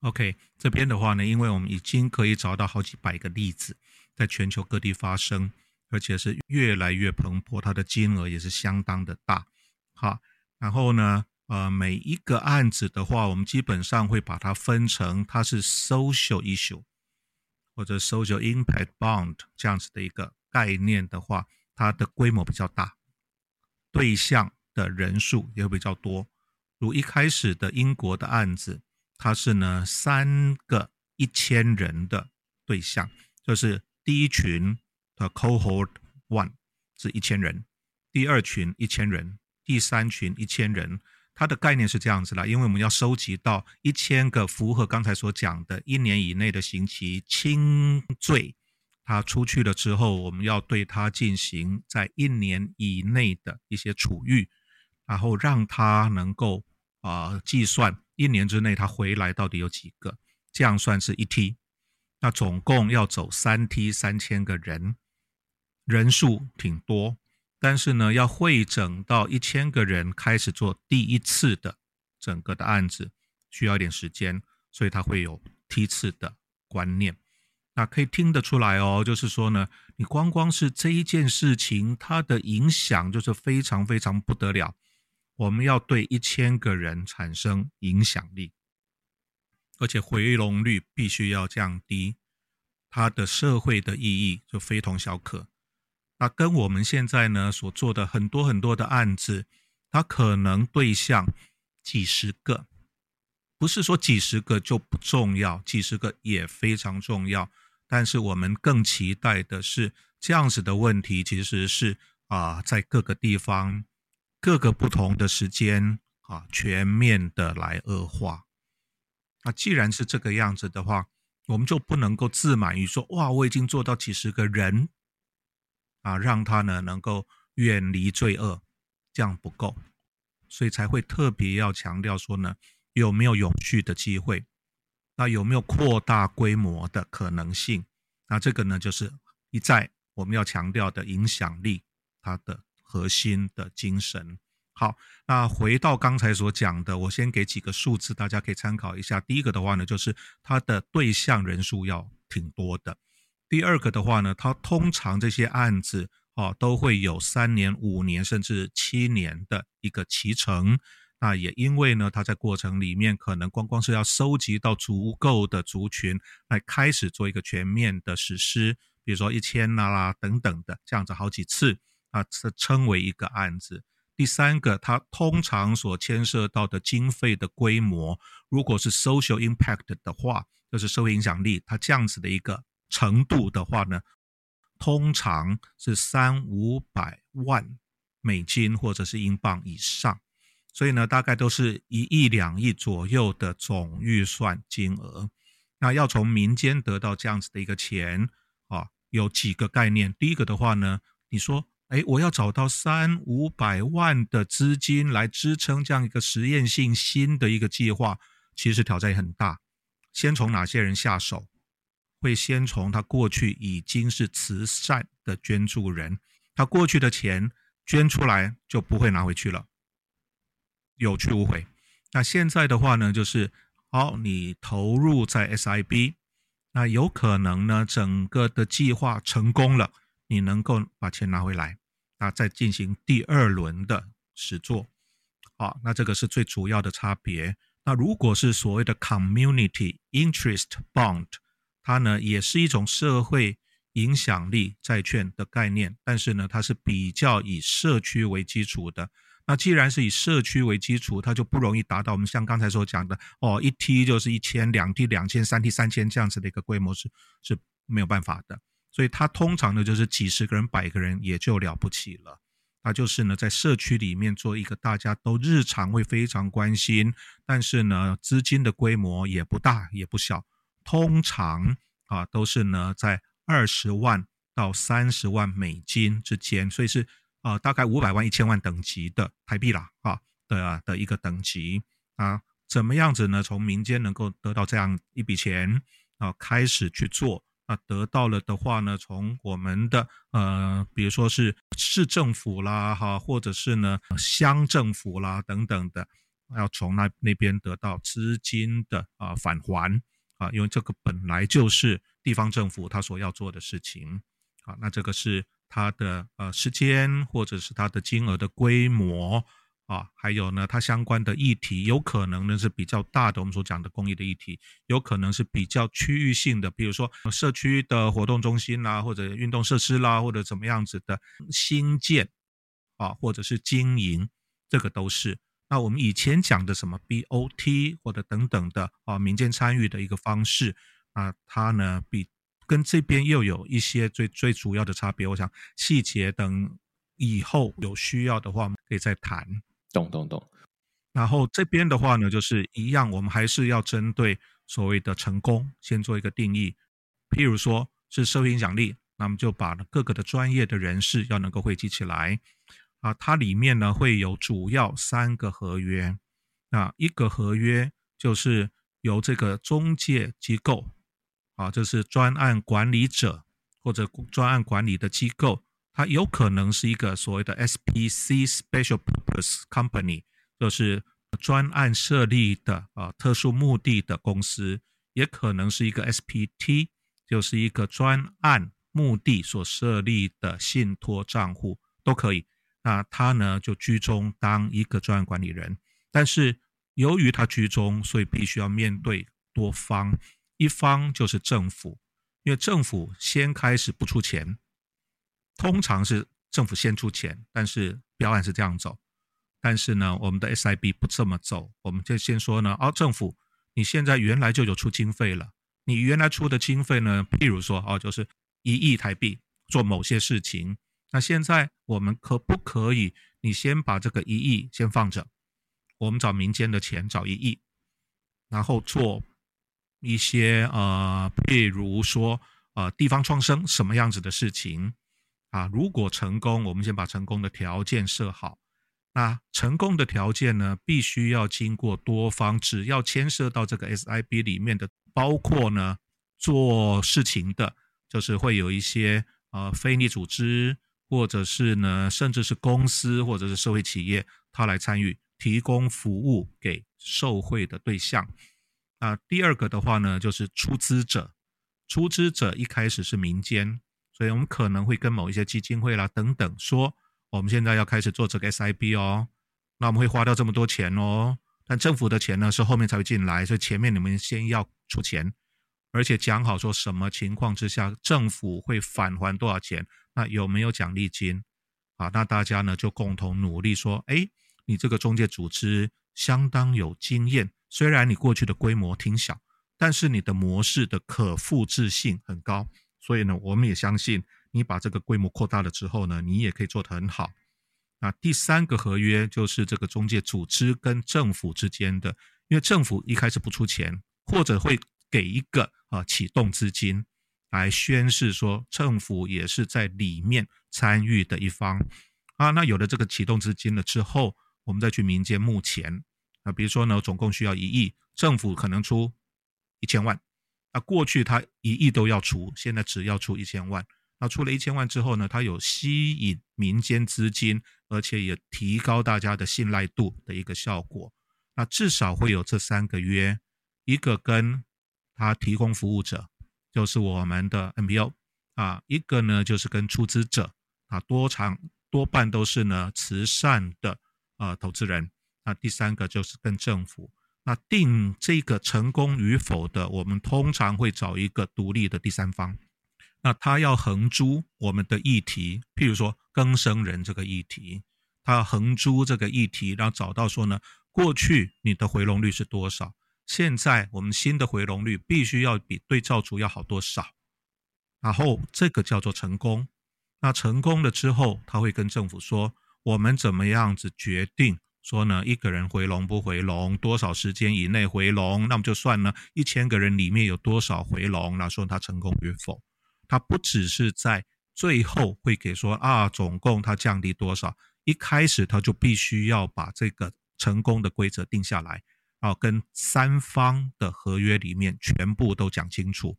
？OK，这边的话呢，因为我们已经可以找到好几百个例子，在全球各地发生，而且是越来越蓬勃，它的金额也是相当的大。好，然后呢，呃，每一个案子的话，我们基本上会把它分成它是 social issue。或者 social impact bond 这样子的一个概念的话，它的规模比较大，对象的人数也会比较多。如一开始的英国的案子，它是呢三个一千人的对象，就是第一群的 cohort one 是一千人，第二群一千人，第三群一千人。它的概念是这样子啦，因为我们要收集到一千个符合刚才所讲的一年以内的刑期轻罪，他出去了之后，我们要对他进行在一年以内的一些处遇，然后让他能够啊、计算一年之内他回来到底有几个，这样算是一梯。那总共要走三梯，三千个人，人数挺多。但是呢，要会整到一千个人开始做第一次的整个的案子，需要一点时间，所以它会有梯次的观念。那可以听得出来哦，就是说呢，你光光是这一件事情，它的影响就是非常非常不得了。我们要对一千个人产生影响力，而且回笼率必须要降低，它的社会的意义就非同小可。那跟我们现在呢所做的很多很多的案子，它可能对象几十个，不是说几十个就不重要，几十个也非常重要。但是我们更期待的是这样子的问题，其实是啊，在各个地方、各个不同的时间啊，全面的来恶化。那既然是这个样子的话，我们就不能够自满于说哇，我已经做到几十个人。啊，让他呢能够远离罪恶，这样不够，所以才会特别要强调说呢，有没有永续的机会？那有没有扩大规模的可能性？那这个呢，就是一再我们要强调的影响力，它的核心的精神。好，那回到刚才所讲的，我先给几个数字，大家可以参考一下。第一个的话呢，就是它的对象人数要挺多的。第二个的话呢，它通常这些案子啊都会有三年、五年甚至七年的一个期程。那也因为呢，它在过程里面可能光光是要收集到足够的族群来开始做一个全面的实施，比如说一千啦啦等等的这样子好几次啊，这称为一个案子。第三个，它通常所牵涉到的经费的规模，如果是 social impact 的话，就是社会影响力，它这样子的一个。程度的话呢，通常是三五百万美金或者是英镑以上，所以呢，大概都是一亿两亿左右的总预算金额。那要从民间得到这样子的一个钱啊，有几个概念。第一个的话呢，你说，哎，我要找到三五百万的资金来支撑这样一个实验性新的一个计划，其实挑战也很大。先从哪些人下手？会先从他过去已经是慈善的捐助人，他过去的钱捐出来就不会拿回去了，有去无回。那现在的话呢，就是好，你投入在 SIB，那有可能呢，整个的计划成功了，你能够把钱拿回来，那再进行第二轮的实作。好，那这个是最主要的差别。那如果是所谓的 Community Interest Bond。它呢也是一种社会影响力债券的概念，但是呢，它是比较以社区为基础的。那既然是以社区为基础，它就不容易达到我们像刚才所讲的哦，一梯就是一千，两梯两千，三梯三千这样子的一个规模是是没有办法的。所以它通常呢就是几十个人、百个人也就了不起了。它就是呢在社区里面做一个大家都日常会非常关心，但是呢资金的规模也不大也不小。通常啊，都是呢在二十万到三十万美金之间，所以是啊大概五百万一千万等级的台币啦啊的啊的一个等级啊，怎么样子呢？从民间能够得到这样一笔钱啊，开始去做啊，得到了的话呢，从我们的呃，比如说是市政府啦哈，或者是呢乡政府啦等等的，要从那那边得到资金的啊返还。啊，因为这个本来就是地方政府他所要做的事情，啊，那这个是它的呃时间或者是它的金额的规模啊，还有呢，它相关的议题有可能呢是比较大的，我们所讲的公益的议题，有可能是比较区域性的，比如说社区的活动中心啦，或者运动设施啦，或者怎么样子的新建啊，或者是经营，这个都是。那我们以前讲的什么 BOT 或者等等的啊，民间参与的一个方式啊，它呢比跟这边又有一些最最主要的差别。我想细节等以后有需要的话，可以再谈。懂懂懂。然后这边的话呢，就是一样，我们还是要针对所谓的成功先做一个定义。譬如说是社会影响力，那么就把各个的专业的人士要能够汇集起来。啊，它里面呢会有主要三个合约，啊，一个合约就是由这个中介机构，啊，就是专案管理者或者专案管理的机构，它有可能是一个所谓的 SPC（Special Purpose Company），就是专案设立的啊特殊目的的公司，也可能是一个 SPT，就是一个专案目的所设立的信托账户，都可以。那他呢就居中当一个专案管理人，但是由于他居中，所以必须要面对多方，一方就是政府，因为政府先开始不出钱，通常是政府先出钱，但是标案是这样走，但是呢，我们的 SIB 不这么走，我们就先说呢，哦，政府你现在原来就有出经费了，你原来出的经费呢，譬如说哦，就是一亿台币做某些事情。那现在我们可不可以？你先把这个一亿先放着，我们找民间的钱，找一亿，然后做一些呃，譬如说呃，地方创生什么样子的事情啊？如果成功，我们先把成功的条件设好。那成功的条件呢，必须要经过多方，只要牵涉到这个 SIB 里面的，包括呢做事情的，就是会有一些呃非利组织。或者是呢，甚至是公司或者是社会企业，他来参与提供服务给受惠的对象。啊，第二个的话呢，就是出资者，出资者一开始是民间，所以我们可能会跟某一些基金会啦等等说，我们现在要开始做这个 SIB 哦，那我们会花掉这么多钱哦，但政府的钱呢是后面才会进来，所以前面你们先要出钱，而且讲好说什么情况之下政府会返还多少钱。那有没有奖励金？啊，那大家呢就共同努力说，哎，你这个中介组织相当有经验，虽然你过去的规模挺小，但是你的模式的可复制性很高，所以呢，我们也相信你把这个规模扩大了之后呢，你也可以做得很好。那第三个合约就是这个中介组织跟政府之间的，因为政府一开始不出钱，或者会给一个啊启动资金。来宣示说，政府也是在里面参与的一方啊。那有了这个启动资金了之后，我们再去民间募钱啊。比如说呢，总共需要一亿，政府可能出一千万。那过去他一亿都要出，现在只要出一千万。那出了一千万之后呢，他有吸引民间资金，而且也提高大家的信赖度的一个效果。那至少会有这三个约，一个跟他提供服务者。就是我们的 NPO 啊，一个呢就是跟出资者啊，多长多半都是呢慈善的呃投资人。那第三个就是跟政府。那定这个成功与否的，我们通常会找一个独立的第三方。那他要横珠我们的议题，譬如说更生人这个议题，他要横珠这个议题，然后找到说呢，过去你的回笼率是多少？现在我们新的回笼率必须要比对照组要好多少，然后这个叫做成功。那成功了之后，他会跟政府说，我们怎么样子决定说呢？一个人回笼不回笼，多少时间以内回笼？那么就算呢，一千个人里面有多少回笼，那说他成功与否？他不只是在最后会给说啊，总共他降低多少？一开始他就必须要把这个成功的规则定下来。啊，跟三方的合约里面全部都讲清楚。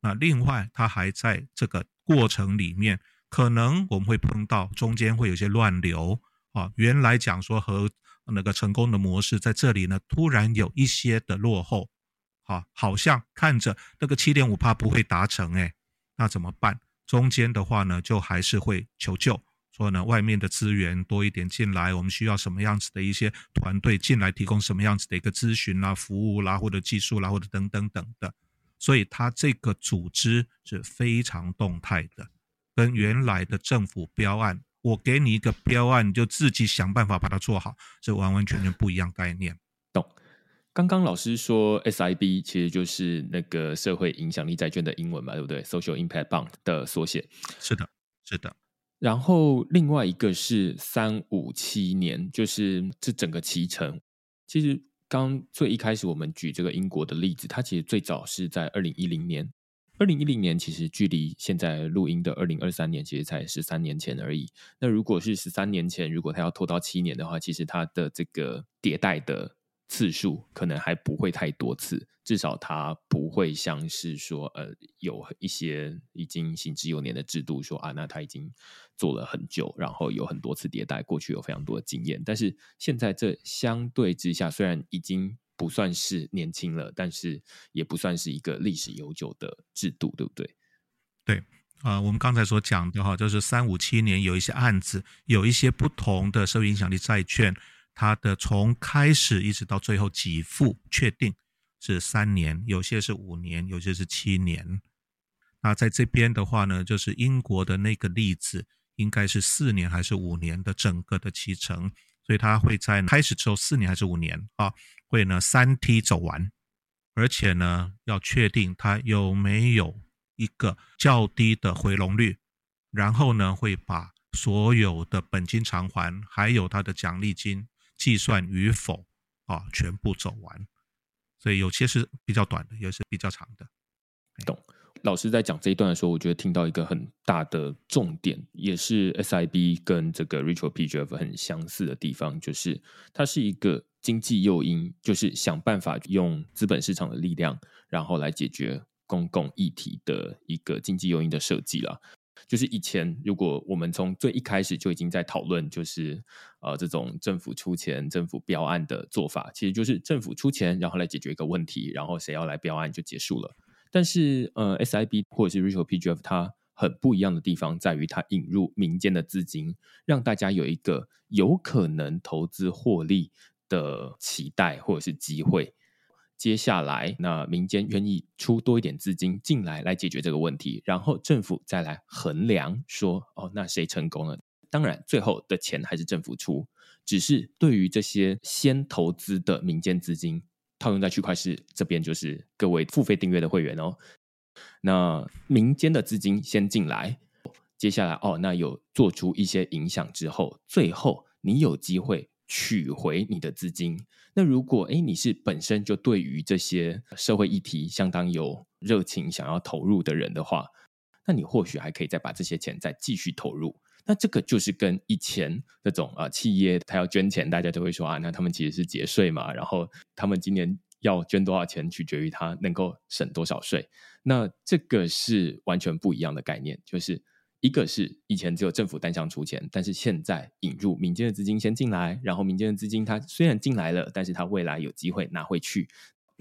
那另外，他还在这个过程里面，可能我们会碰到中间会有些乱流啊。原来讲说和那个成功的模式在这里呢，突然有一些的落后，好，好像看着那个七点五趴不会达成，哎，那怎么办？中间的话呢，就还是会求救。说呢，外面的资源多一点进来，我们需要什么样子的一些团队进来提供什么样子的一个咨询啦、服务啦，或者技术啦，或者等等等的。所以它这个组织是非常动态的，跟原来的政府标案我给你一个标案，你就自己想办法把它做好，这完完全全不一样概念。懂。刚刚老师说 SIB 其实就是那个社会影响力债券的英文嘛，对不对？Social Impact Bond 的缩写。是的，是的。然后另外一个是三五七年，就是这整个期程。其实刚最一开始我们举这个英国的例子，它其实最早是在二零一零年。二零一零年其实距离现在录音的二零二三年，其实才十三年前而已。那如果是十三年前，如果他要拖到七年的话，其实他的这个迭代的。次数可能还不会太多次，至少他不会像是说，呃，有一些已经行之有年的制度说啊，那他已经做了很久，然后有很多次迭代，过去有非常多的经验。但是现在这相对之下，虽然已经不算是年轻了，但是也不算是一个历史悠久的制度，对不对？对，啊、我们刚才所讲的哈，就是三五七年有一些案子，有一些不同的社会影响力债券。它的从开始一直到最后给付确定是三年，有些是五年，有些是七年。那在这边的话呢，就是英国的那个例子，应该是四年还是五年的整个的期程，所以他会在开始之后四年还是五年啊，会呢三梯走完，而且呢要确定他有没有一个较低的回笼率，然后呢会把所有的本金偿还，还有他的奖励金。计算与否啊，全部走完，所以有些是比较短的，有些比较长的。懂。老师在讲这一段的时候，我觉得听到一个很大的重点，也是 SIB 跟这个 Retro PGF 很相似的地方，就是它是一个经济诱因，就是想办法用资本市场的力量，然后来解决公共议题的一个经济诱因的设计了。就是以前，如果我们从最一开始就已经在讨论，就是呃这种政府出钱、政府标案的做法，其实就是政府出钱，然后来解决一个问题，然后谁要来标案就结束了。但是呃，SIB 或者是 Retro PGF 它很不一样的地方在于，它引入民间的资金，让大家有一个有可能投资获利的期待或者是机会。接下来，那民间愿意出多一点资金进来，来解决这个问题，然后政府再来衡量说，哦，那谁成功了？当然，最后的钱还是政府出，只是对于这些先投资的民间资金，套用在区块市这边，就是各位付费订阅的会员哦。那民间的资金先进来，接下来哦，那有做出一些影响之后，最后你有机会。取回你的资金。那如果诶你是本身就对于这些社会议题相当有热情，想要投入的人的话，那你或许还可以再把这些钱再继续投入。那这个就是跟以前那种啊企业他要捐钱，大家都会说啊，那他们其实是节税嘛，然后他们今年要捐多少钱，取决于他能够省多少税。那这个是完全不一样的概念，就是。一个是以前只有政府单向出钱，但是现在引入民间的资金先进来，然后民间的资金它虽然进来了，但是它未来有机会拿回去，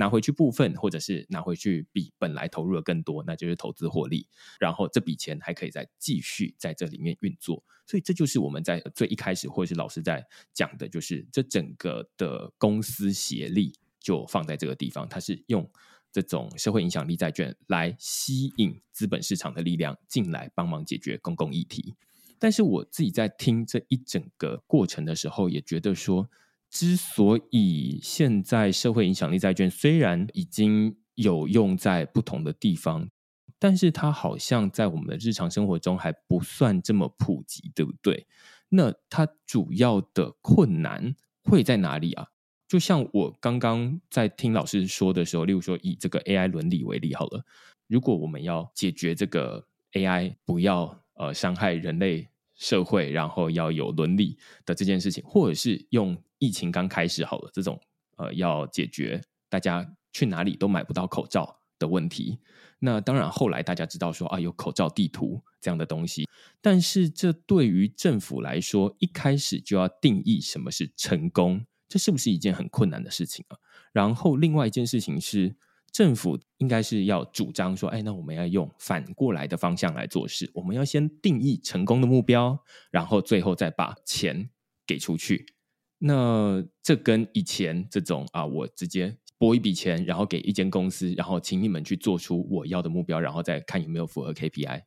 拿回去部分，或者是拿回去比本来投入的更多，那就是投资获利，然后这笔钱还可以再继续在这里面运作，所以这就是我们在最一开始或者是老师在讲的，就是这整个的公司协力就放在这个地方，它是用。这种社会影响力债券来吸引资本市场的力量进来帮忙解决公共议题，但是我自己在听这一整个过程的时候，也觉得说，之所以现在社会影响力债券虽然已经有用在不同的地方，但是它好像在我们的日常生活中还不算这么普及，对不对？那它主要的困难会在哪里啊？就像我刚刚在听老师说的时候，例如说以这个 AI 伦理为例好了，如果我们要解决这个 AI 不要呃伤害人类社会，然后要有伦理的这件事情，或者是用疫情刚开始好了这种呃要解决大家去哪里都买不到口罩的问题，那当然后来大家知道说啊有口罩地图这样的东西，但是这对于政府来说，一开始就要定义什么是成功。这是不是一件很困难的事情啊？然后另外一件事情是，政府应该是要主张说，哎，那我们要用反过来的方向来做事，我们要先定义成功的目标，然后最后再把钱给出去。那这跟以前这种啊，我直接拨一笔钱，然后给一间公司，然后请你们去做出我要的目标，然后再看有没有符合 KPI，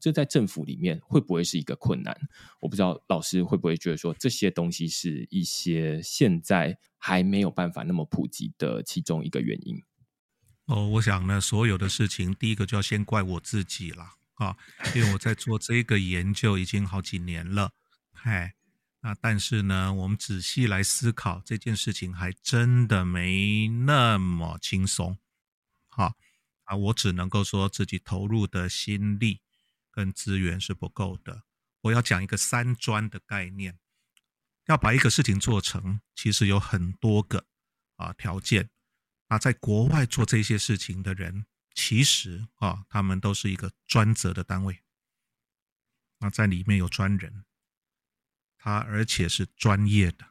这在政府里面会不会是一个困难？我不知道老师会不会觉得说，这些东西是一些现在还没有办法那么普及的其中一个原因。哦，我想呢，所有的事情第一个就要先怪我自己了啊，因为我在做这个研究已经好几年了，嗨。那但是呢，我们仔细来思考这件事情，还真的没那么轻松。好啊，我只能够说自己投入的心力跟资源是不够的。我要讲一个三专的概念，要把一个事情做成，其实有很多个啊条件。啊在国外做这些事情的人，其实啊，他们都是一个专责的单位。那在里面有专人。他而且是专业的，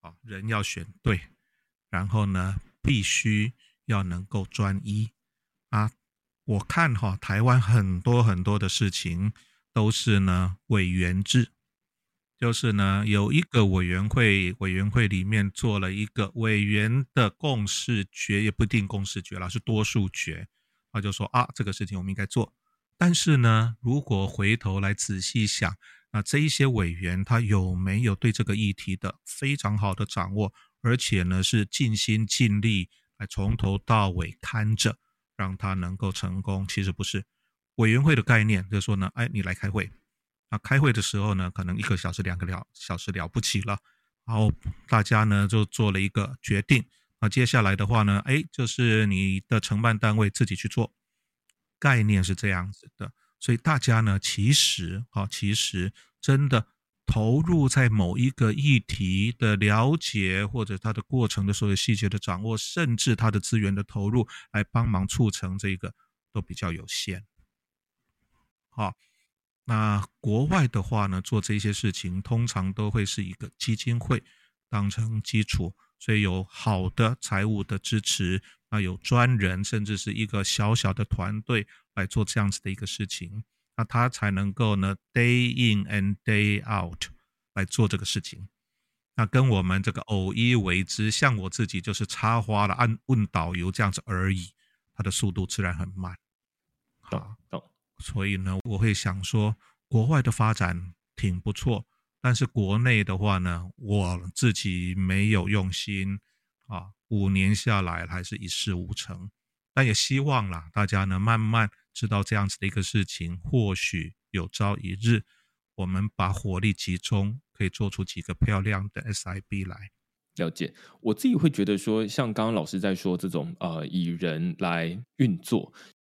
啊，人要选对，然后呢，必须要能够专一啊。我看哈，台湾很多很多的事情都是呢委员制，就是呢有一个委员会，委员会里面做了一个委员的共识决，也不一定共识决了，是多数决，他就说啊，这个事情我们应该做。但是呢，如果回头来仔细想，那这一些委员他有没有对这个议题的非常好的掌握，而且呢是尽心尽力来从头到尾看着，让他能够成功？其实不是。委员会的概念就是说呢，哎，你来开会，那开会的时候呢，可能一个小时、两个了小时了不起了，然后大家呢就做了一个决定，那接下来的话呢，哎，就是你的承办单位自己去做，概念是这样子的。所以大家呢，其实啊，其实真的投入在某一个议题的了解，或者它的过程的所有细节的掌握，甚至它的资源的投入，来帮忙促成这个，都比较有限。好，那国外的话呢，做这些事情通常都会是一个基金会当成基础，所以有好的财务的支持，那有专人，甚至是一个小小的团队。来做这样子的一个事情，那他才能够呢 day in and day out 来做这个事情。那跟我们这个偶一为之，像我自己就是插花了，按问导游这样子而已，它的速度自然很慢。好，懂。所以呢，我会想说，国外的发展挺不错，但是国内的话呢，我自己没有用心啊，五年下来还是一事无成。但也希望啦，大家呢慢慢。知道这样子的一个事情，或许有朝一日，我们把火力集中，可以做出几个漂亮的 SIB 来。了解，我自己会觉得说，像刚刚老师在说这种呃，以人来运作，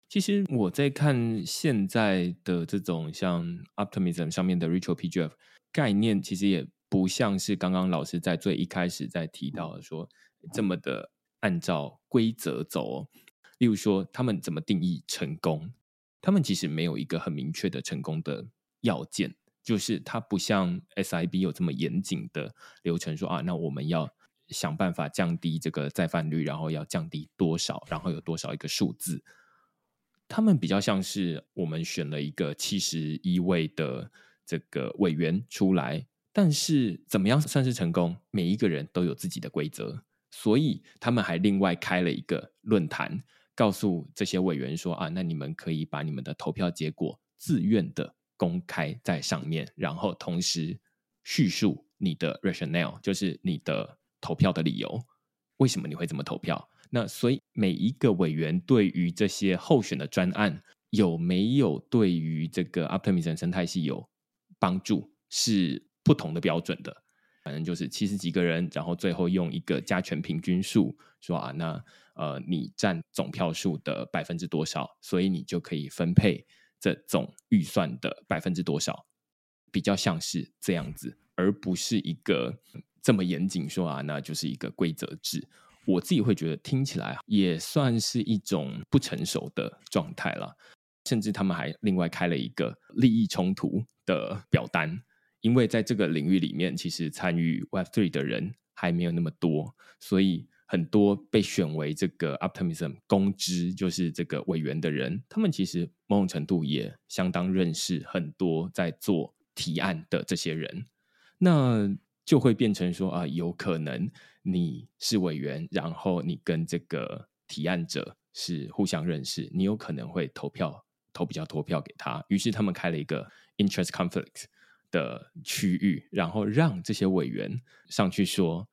其实我在看现在的这种像 Optimism 上面的 Ritual PGF 概念，其实也不像是刚刚老师在最一开始在提到的说这么的按照规则走。例如说，他们怎么定义成功？他们其实没有一个很明确的成功的要件，就是它不像 SIB 有这么严谨的流程说，说啊，那我们要想办法降低这个再犯率，然后要降低多少，然后有多少一个数字。他们比较像是我们选了一个七十一位的这个委员出来，但是怎么样算是成功？每一个人都有自己的规则，所以他们还另外开了一个论坛。告诉这些委员说啊，那你们可以把你们的投票结果自愿的公开在上面，然后同时叙述你的 rationale，就是你的投票的理由，为什么你会这么投票？那所以每一个委员对于这些候选的专案有没有对于这个 up 埋身生态系有帮助，是不同的标准的。反正就是七十几个人，然后最后用一个加权平均数说啊，那。呃，你占总票数的百分之多少，所以你就可以分配这总预算的百分之多少，比较像是这样子，而不是一个这么严谨说啊，那就是一个规则制。我自己会觉得听起来也算是一种不成熟的状态了，甚至他们还另外开了一个利益冲突的表单，因为在这个领域里面，其实参与 Web Three 的人还没有那么多，所以。很多被选为这个 Optimism 公知，就是这个委员的人，他们其实某种程度也相当认识很多在做提案的这些人，那就会变成说啊，有可能你是委员，然后你跟这个提案者是互相认识，你有可能会投票投比较多票给他。于是他们开了一个 interest conflict 的区域，然后让这些委员上去说，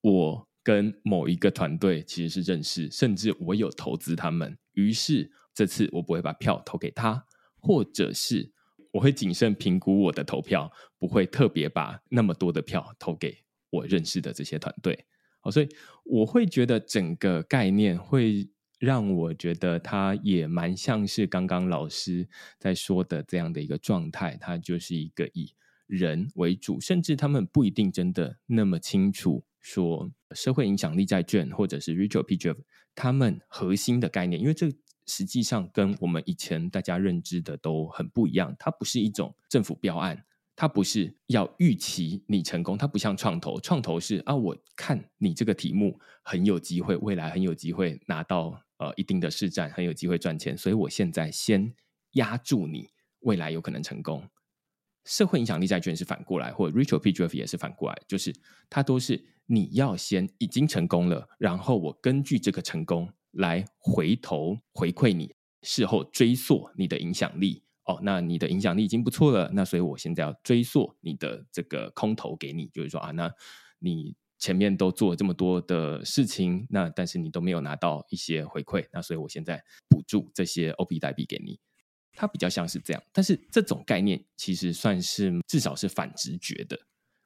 我跟某一个团队其实是认识，甚至我有投资他们。于是这次我不会把票投给他，或者是我会谨慎评估我的投票，不会特别把那么多的票投给我认识的这些团队。好，所以我会觉得整个概念会让我觉得它也蛮像是刚刚老师在说的这样的一个状态，它就是一个以人为主，甚至他们不一定真的那么清楚说社会影响力债券或者是 Rachel PGF 他们核心的概念，因为这实际上跟我们以前大家认知的都很不一样，它不是一种政府标案。它不是要预期你成功，它不像创投，创投是啊，我看你这个题目很有机会，未来很有机会拿到呃一定的市占，很有机会赚钱，所以我现在先压住你，未来有可能成功。社会影响力债券是反过来，或者 Rachel PGF 也是反过来，就是它都是你要先已经成功了，然后我根据这个成功来回头回馈你，事后追溯你的影响力。哦，那你的影响力已经不错了，那所以我现在要追溯你的这个空投给你，就是说啊，那你前面都做了这么多的事情，那但是你都没有拿到一些回馈，那所以我现在补助这些 OP 代币给你，它比较像是这样，但是这种概念其实算是至少是反直觉的。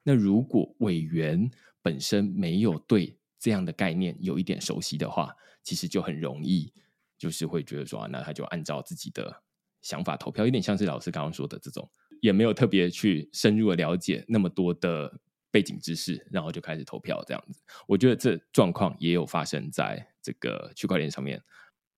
那如果委员本身没有对这样的概念有一点熟悉的话，其实就很容易就是会觉得说啊，那他就按照自己的。想法投票有点像是老师刚刚说的这种，也没有特别去深入的了解那么多的背景知识，然后就开始投票这样子。我觉得这状况也有发生在这个区块链上面。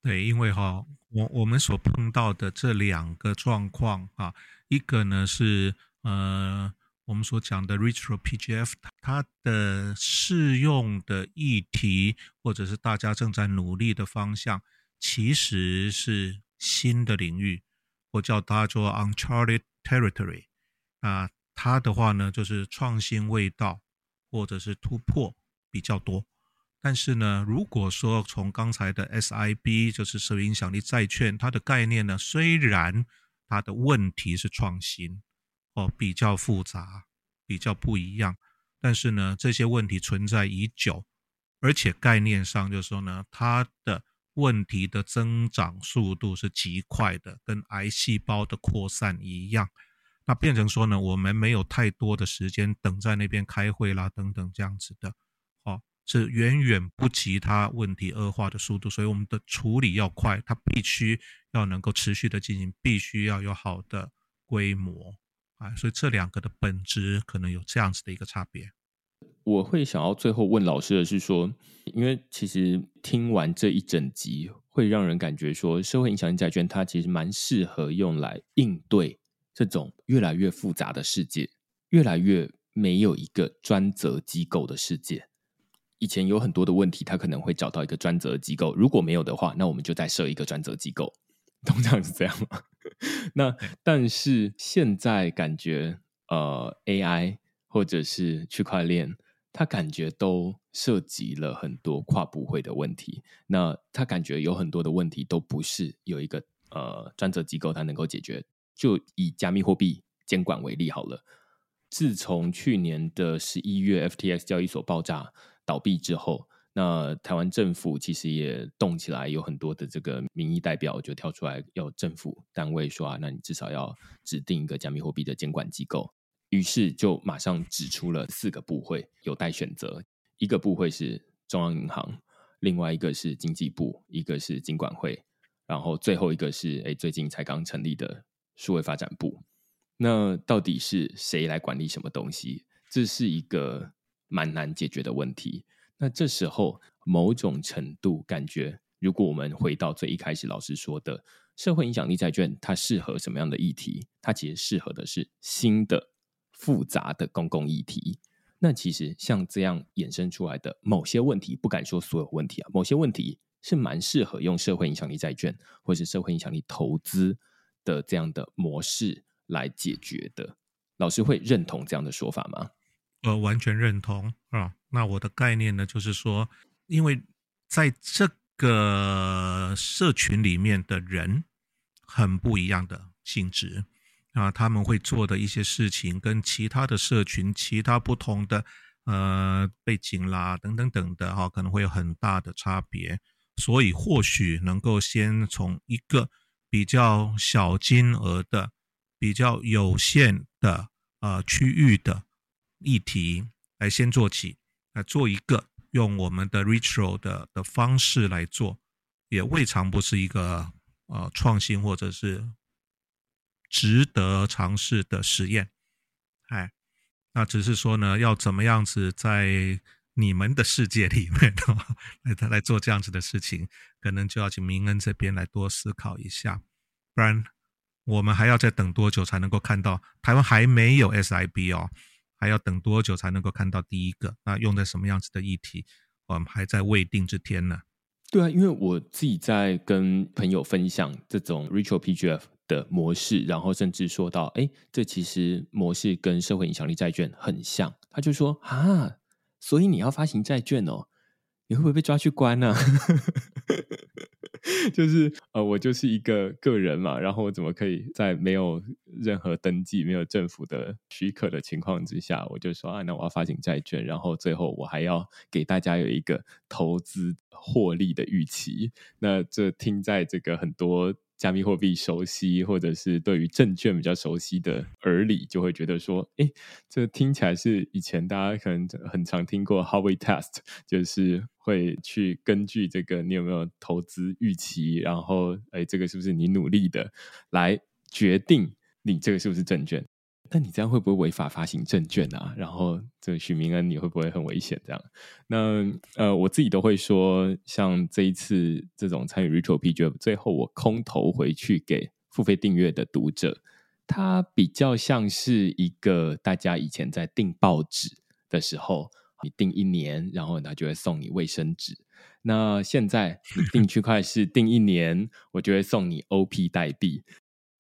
对，因为哈，我我们所碰到的这两个状况啊，一个呢是呃，我们所讲的 Rachel PGF，它的适用的议题或者是大家正在努力的方向，其实是新的领域。我叫它做 uncharted territory，啊，它的话呢就是创新味道或者是突破比较多。但是呢，如果说从刚才的 SIB 就是社会影响力债券，它的概念呢，虽然它的问题是创新哦，比较复杂，比较不一样，但是呢，这些问题存在已久，而且概念上就是说呢，它的。问题的增长速度是极快的，跟癌细胞的扩散一样。那变成说呢，我们没有太多的时间等在那边开会啦，等等这样子的，哦，是远远不及它问题恶化的速度。所以我们的处理要快，它必须要能够持续的进行，必须要有好的规模啊。所以这两个的本质可能有这样子的一个差别。我会想要最后问老师的是说，因为其实听完这一整集，会让人感觉说，社会影响力债券它其实蛮适合用来应对这种越来越复杂的世界，越来越没有一个专责机构的世界。以前有很多的问题，他可能会找到一个专责机构，如果没有的话，那我们就再设一个专责机构，通常是这样吗。那但是现在感觉，呃，AI 或者是区块链。它感觉都涉及了很多跨部会的问题，那他感觉有很多的问题都不是有一个呃专责机构它能够解决。就以加密货币监管为例好了，自从去年的十一月 FTX 交易所爆炸倒闭之后，那台湾政府其实也动起来，有很多的这个民意代表就跳出来要政府单位说啊，那你至少要指定一个加密货币的监管机构。于是就马上指出了四个部会有待选择，一个部会是中央银行，另外一个是经济部，一个是金管会，然后最后一个是诶最近才刚成立的数位发展部。那到底是谁来管理什么东西？这是一个蛮难解决的问题。那这时候某种程度感觉，如果我们回到最一开始老师说的社会影响力债券，它适合什么样的议题？它其实适合的是新的。复杂的公共议题，那其实像这样衍生出来的某些问题，不敢说所有问题啊，某些问题是蛮适合用社会影响力债券或是社会影响力投资的这样的模式来解决的。老师会认同这样的说法吗？呃，完全认同啊。那我的概念呢，就是说，因为在这个社群里面的人。很不一样的性质啊，他们会做的一些事情跟其他的社群、其他不同的呃背景啦等等等的哈，可能会有很大的差别。所以或许能够先从一个比较小金额的、比较有限的呃区域的议题来先做起，来做一个用我们的 retro 的的方式来做，也未尝不是一个呃创新或者是值得尝试的实验。哎，那只是说呢，要怎么样子在。你们的世界里面，来他来做这样子的事情，可能就要请明恩这边来多思考一下，不然我们还要再等多久才能够看到台湾还没有 SIB 哦，还要等多久才能够看到第一个？那用在什么样子的议题，我们还在未定之天呢。对啊，因为我自己在跟朋友分享这种 Retro PGF 的模式，然后甚至说到，哎，这其实模式跟社会影响力债券很像，他就说啊。所以你要发行债券哦，你会不会被抓去关呢、啊？就是呃，我就是一个个人嘛，然后我怎么可以在没有任何登记、没有政府的许可的情况之下，我就说啊，那我要发行债券，然后最后我还要给大家有一个投资获利的预期？那这听在这个很多。加密货币熟悉，或者是对于证券比较熟悉的耳里，就会觉得说，哎，这听起来是以前大家可能很常听过 Howey Test，就是会去根据这个你有没有投资预期，然后，哎，这个是不是你努力的，来决定你这个是不是证券。那你这样会不会违法发行证券啊？然后这许明恩，你会不会很危险？这样？那呃，我自己都会说，像这一次这种参与 Retro PGF，最后我空投回去给付费订阅的读者，它比较像是一个大家以前在订报纸的时候，你订一年，然后他就会送你卫生纸。那现在你 订区块是订一年，我就会送你 OP 代币。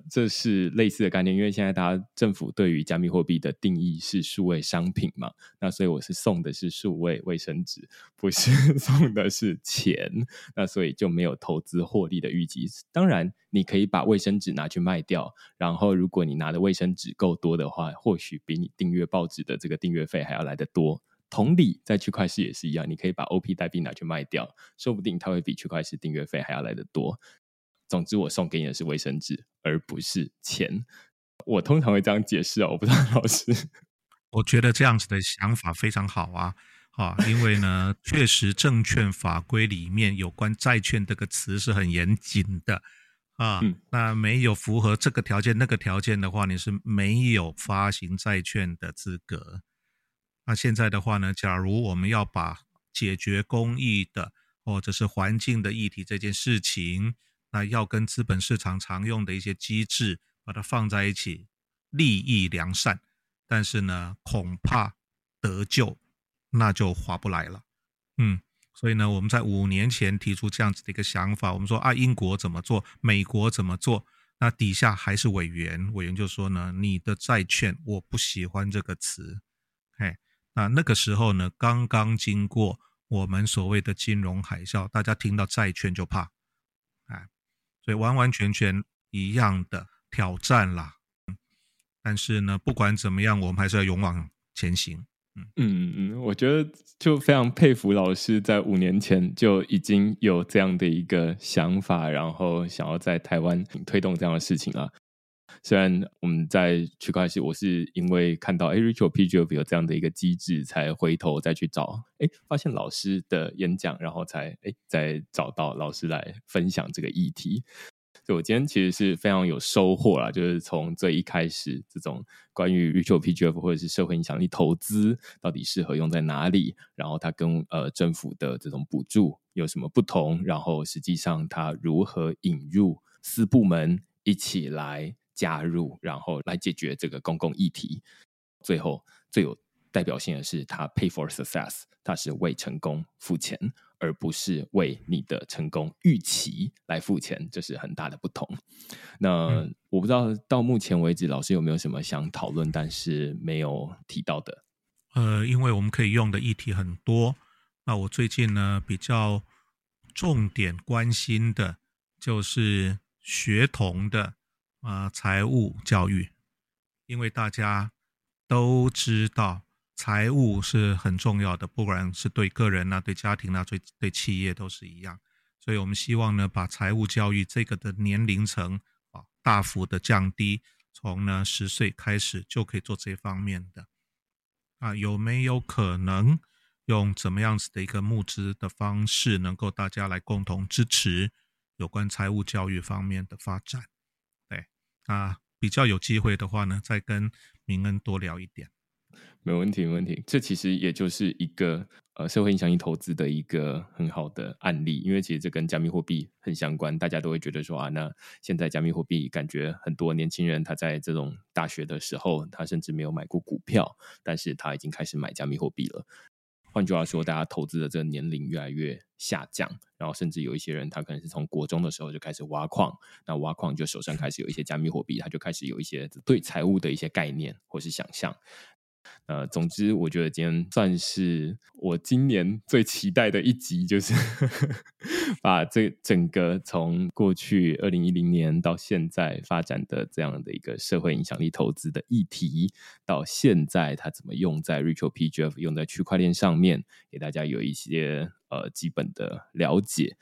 这是类似的概念，因为现在大家政府对于加密货币的定义是数位商品嘛，那所以我是送的是数位卫生纸，不是 送的是钱，那所以就没有投资获利的预期。当然，你可以把卫生纸拿去卖掉，然后如果你拿的卫生纸够多的话，或许比你订阅报纸的这个订阅费还要来得多。同理，在区块链也是一样，你可以把 OP 代币拿去卖掉，说不定它会比区块链订阅费还要来得多。总之，我送给你的是卫生纸，而不是钱。我通常会这样解释啊，我不知道 老师。我觉得这样子的想法非常好啊，啊，因为呢，确实证券法规里面有关债券这个词是很严谨的啊。嗯、那没有符合这个条件、那个条件的话，你是没有发行债券的资格。那现在的话呢，假如我们要把解决公益的或者是环境的议题这件事情，那要跟资本市场常用的一些机制把它放在一起，利益良善，但是呢，恐怕得救那就划不来了。嗯，所以呢，我们在五年前提出这样子的一个想法，我们说啊，英国怎么做，美国怎么做，那底下还是委员，委员就说呢，你的债券我不喜欢这个词，那那个时候呢，刚刚经过我们所谓的金融海啸，大家听到债券就怕。所以完完全全一样的挑战啦，但是呢，不管怎么样，我们还是要勇往前行。嗯嗯嗯，我觉得就非常佩服老师在五年前就已经有这样的一个想法，然后想要在台湾推动这样的事情啊。虽然我们在区块链，我是因为看到 Retro PGF 有这样的一个机制，才回头再去找，哎，发现老师的演讲，然后才哎再找到老师来分享这个议题。所以我今天其实是非常有收获啦，就是从最一开始这种关于 Retro PGF 或者是社会影响力投资到底适合用在哪里，然后它跟呃政府的这种补助有什么不同，然后实际上它如何引入四部门一起来。加入，然后来解决这个公共议题。最后最有代表性的是，他 pay for success，他是为成功付钱，而不是为你的成功预期来付钱，这是很大的不同。那、嗯、我不知道到目前为止，老师有没有什么想讨论，但是没有提到的？呃，因为我们可以用的议题很多。那我最近呢，比较重点关心的就是。学童的呃财务教育，因为大家都知道财务是很重要的，不管是对个人呐、啊、对家庭呐、啊、对对企业都是一样。所以我们希望呢，把财务教育这个的年龄层啊大幅的降低，从呢十岁开始就可以做这方面的。啊，有没有可能用怎么样子的一个募资的方式，能够大家来共同支持有关财务教育方面的发展？啊，比较有机会的话呢，再跟明恩多聊一点。没问题，没问题。这其实也就是一个呃社会影响力投资的一个很好的案例，因为其实这跟加密货币很相关，大家都会觉得说啊，那现在加密货币感觉很多年轻人他在这种大学的时候，他甚至没有买过股票，但是他已经开始买加密货币了。换句话说，大家投资的这个年龄越来越下降，然后甚至有一些人他可能是从国中的时候就开始挖矿，那挖矿就手上开始有一些加密货币，他就开始有一些对财务的一些概念或是想象。呃，总之，我觉得今天算是我今年最期待的一集，就是 把这整个从过去二零一零年到现在发展的这样的一个社会影响力投资的议题，到现在它怎么用在 Ritual PGF 用在区块链上面，给大家有一些呃基本的了解。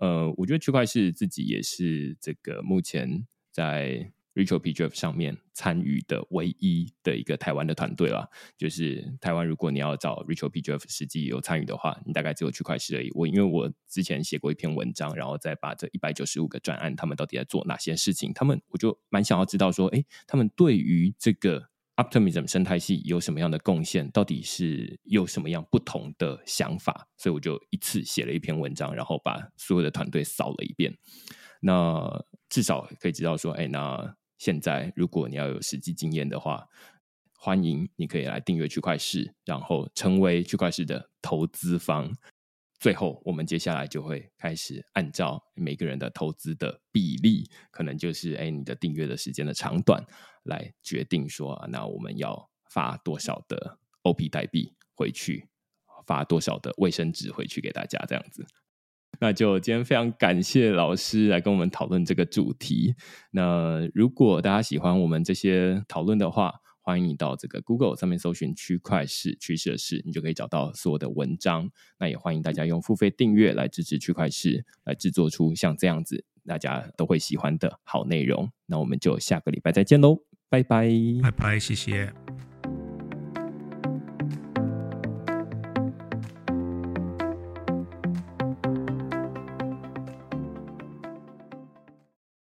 呃，我觉得区块是自己也是这个目前在。Ritual PGF 上面参与的唯一的一个台湾的团队啦，就是台湾，如果你要找 Ritual PGF 实际有参与的话，你大概只有区块势而已。我因为我之前写过一篇文章，然后再把这一百九十五个专案，他们到底在做哪些事情，他们我就蛮想要知道说，哎，他们对于这个 Optimism 生态系有什么样的贡献，到底是有什么样不同的想法，所以我就一次写了一篇文章，然后把所有的团队扫了一遍。那至少可以知道说，哎，那。现在，如果你要有实际经验的话，欢迎你可以来订阅区块势，然后成为区块势的投资方。最后，我们接下来就会开始按照每个人的投资的比例，可能就是哎，你的订阅的时间的长短来决定说，那我们要发多少的 OP 代币回去，发多少的卫生纸回去给大家，这样子。那就今天非常感谢老师来跟我们讨论这个主题。那如果大家喜欢我们这些讨论的话，欢迎你到这个 Google 上面搜寻“区块势趋势的势”，你就可以找到所有的文章。那也欢迎大家用付费订阅来支持区块势，来制作出像这样子大家都会喜欢的好内容。那我们就下个礼拜再见喽，拜拜，拜拜，谢谢。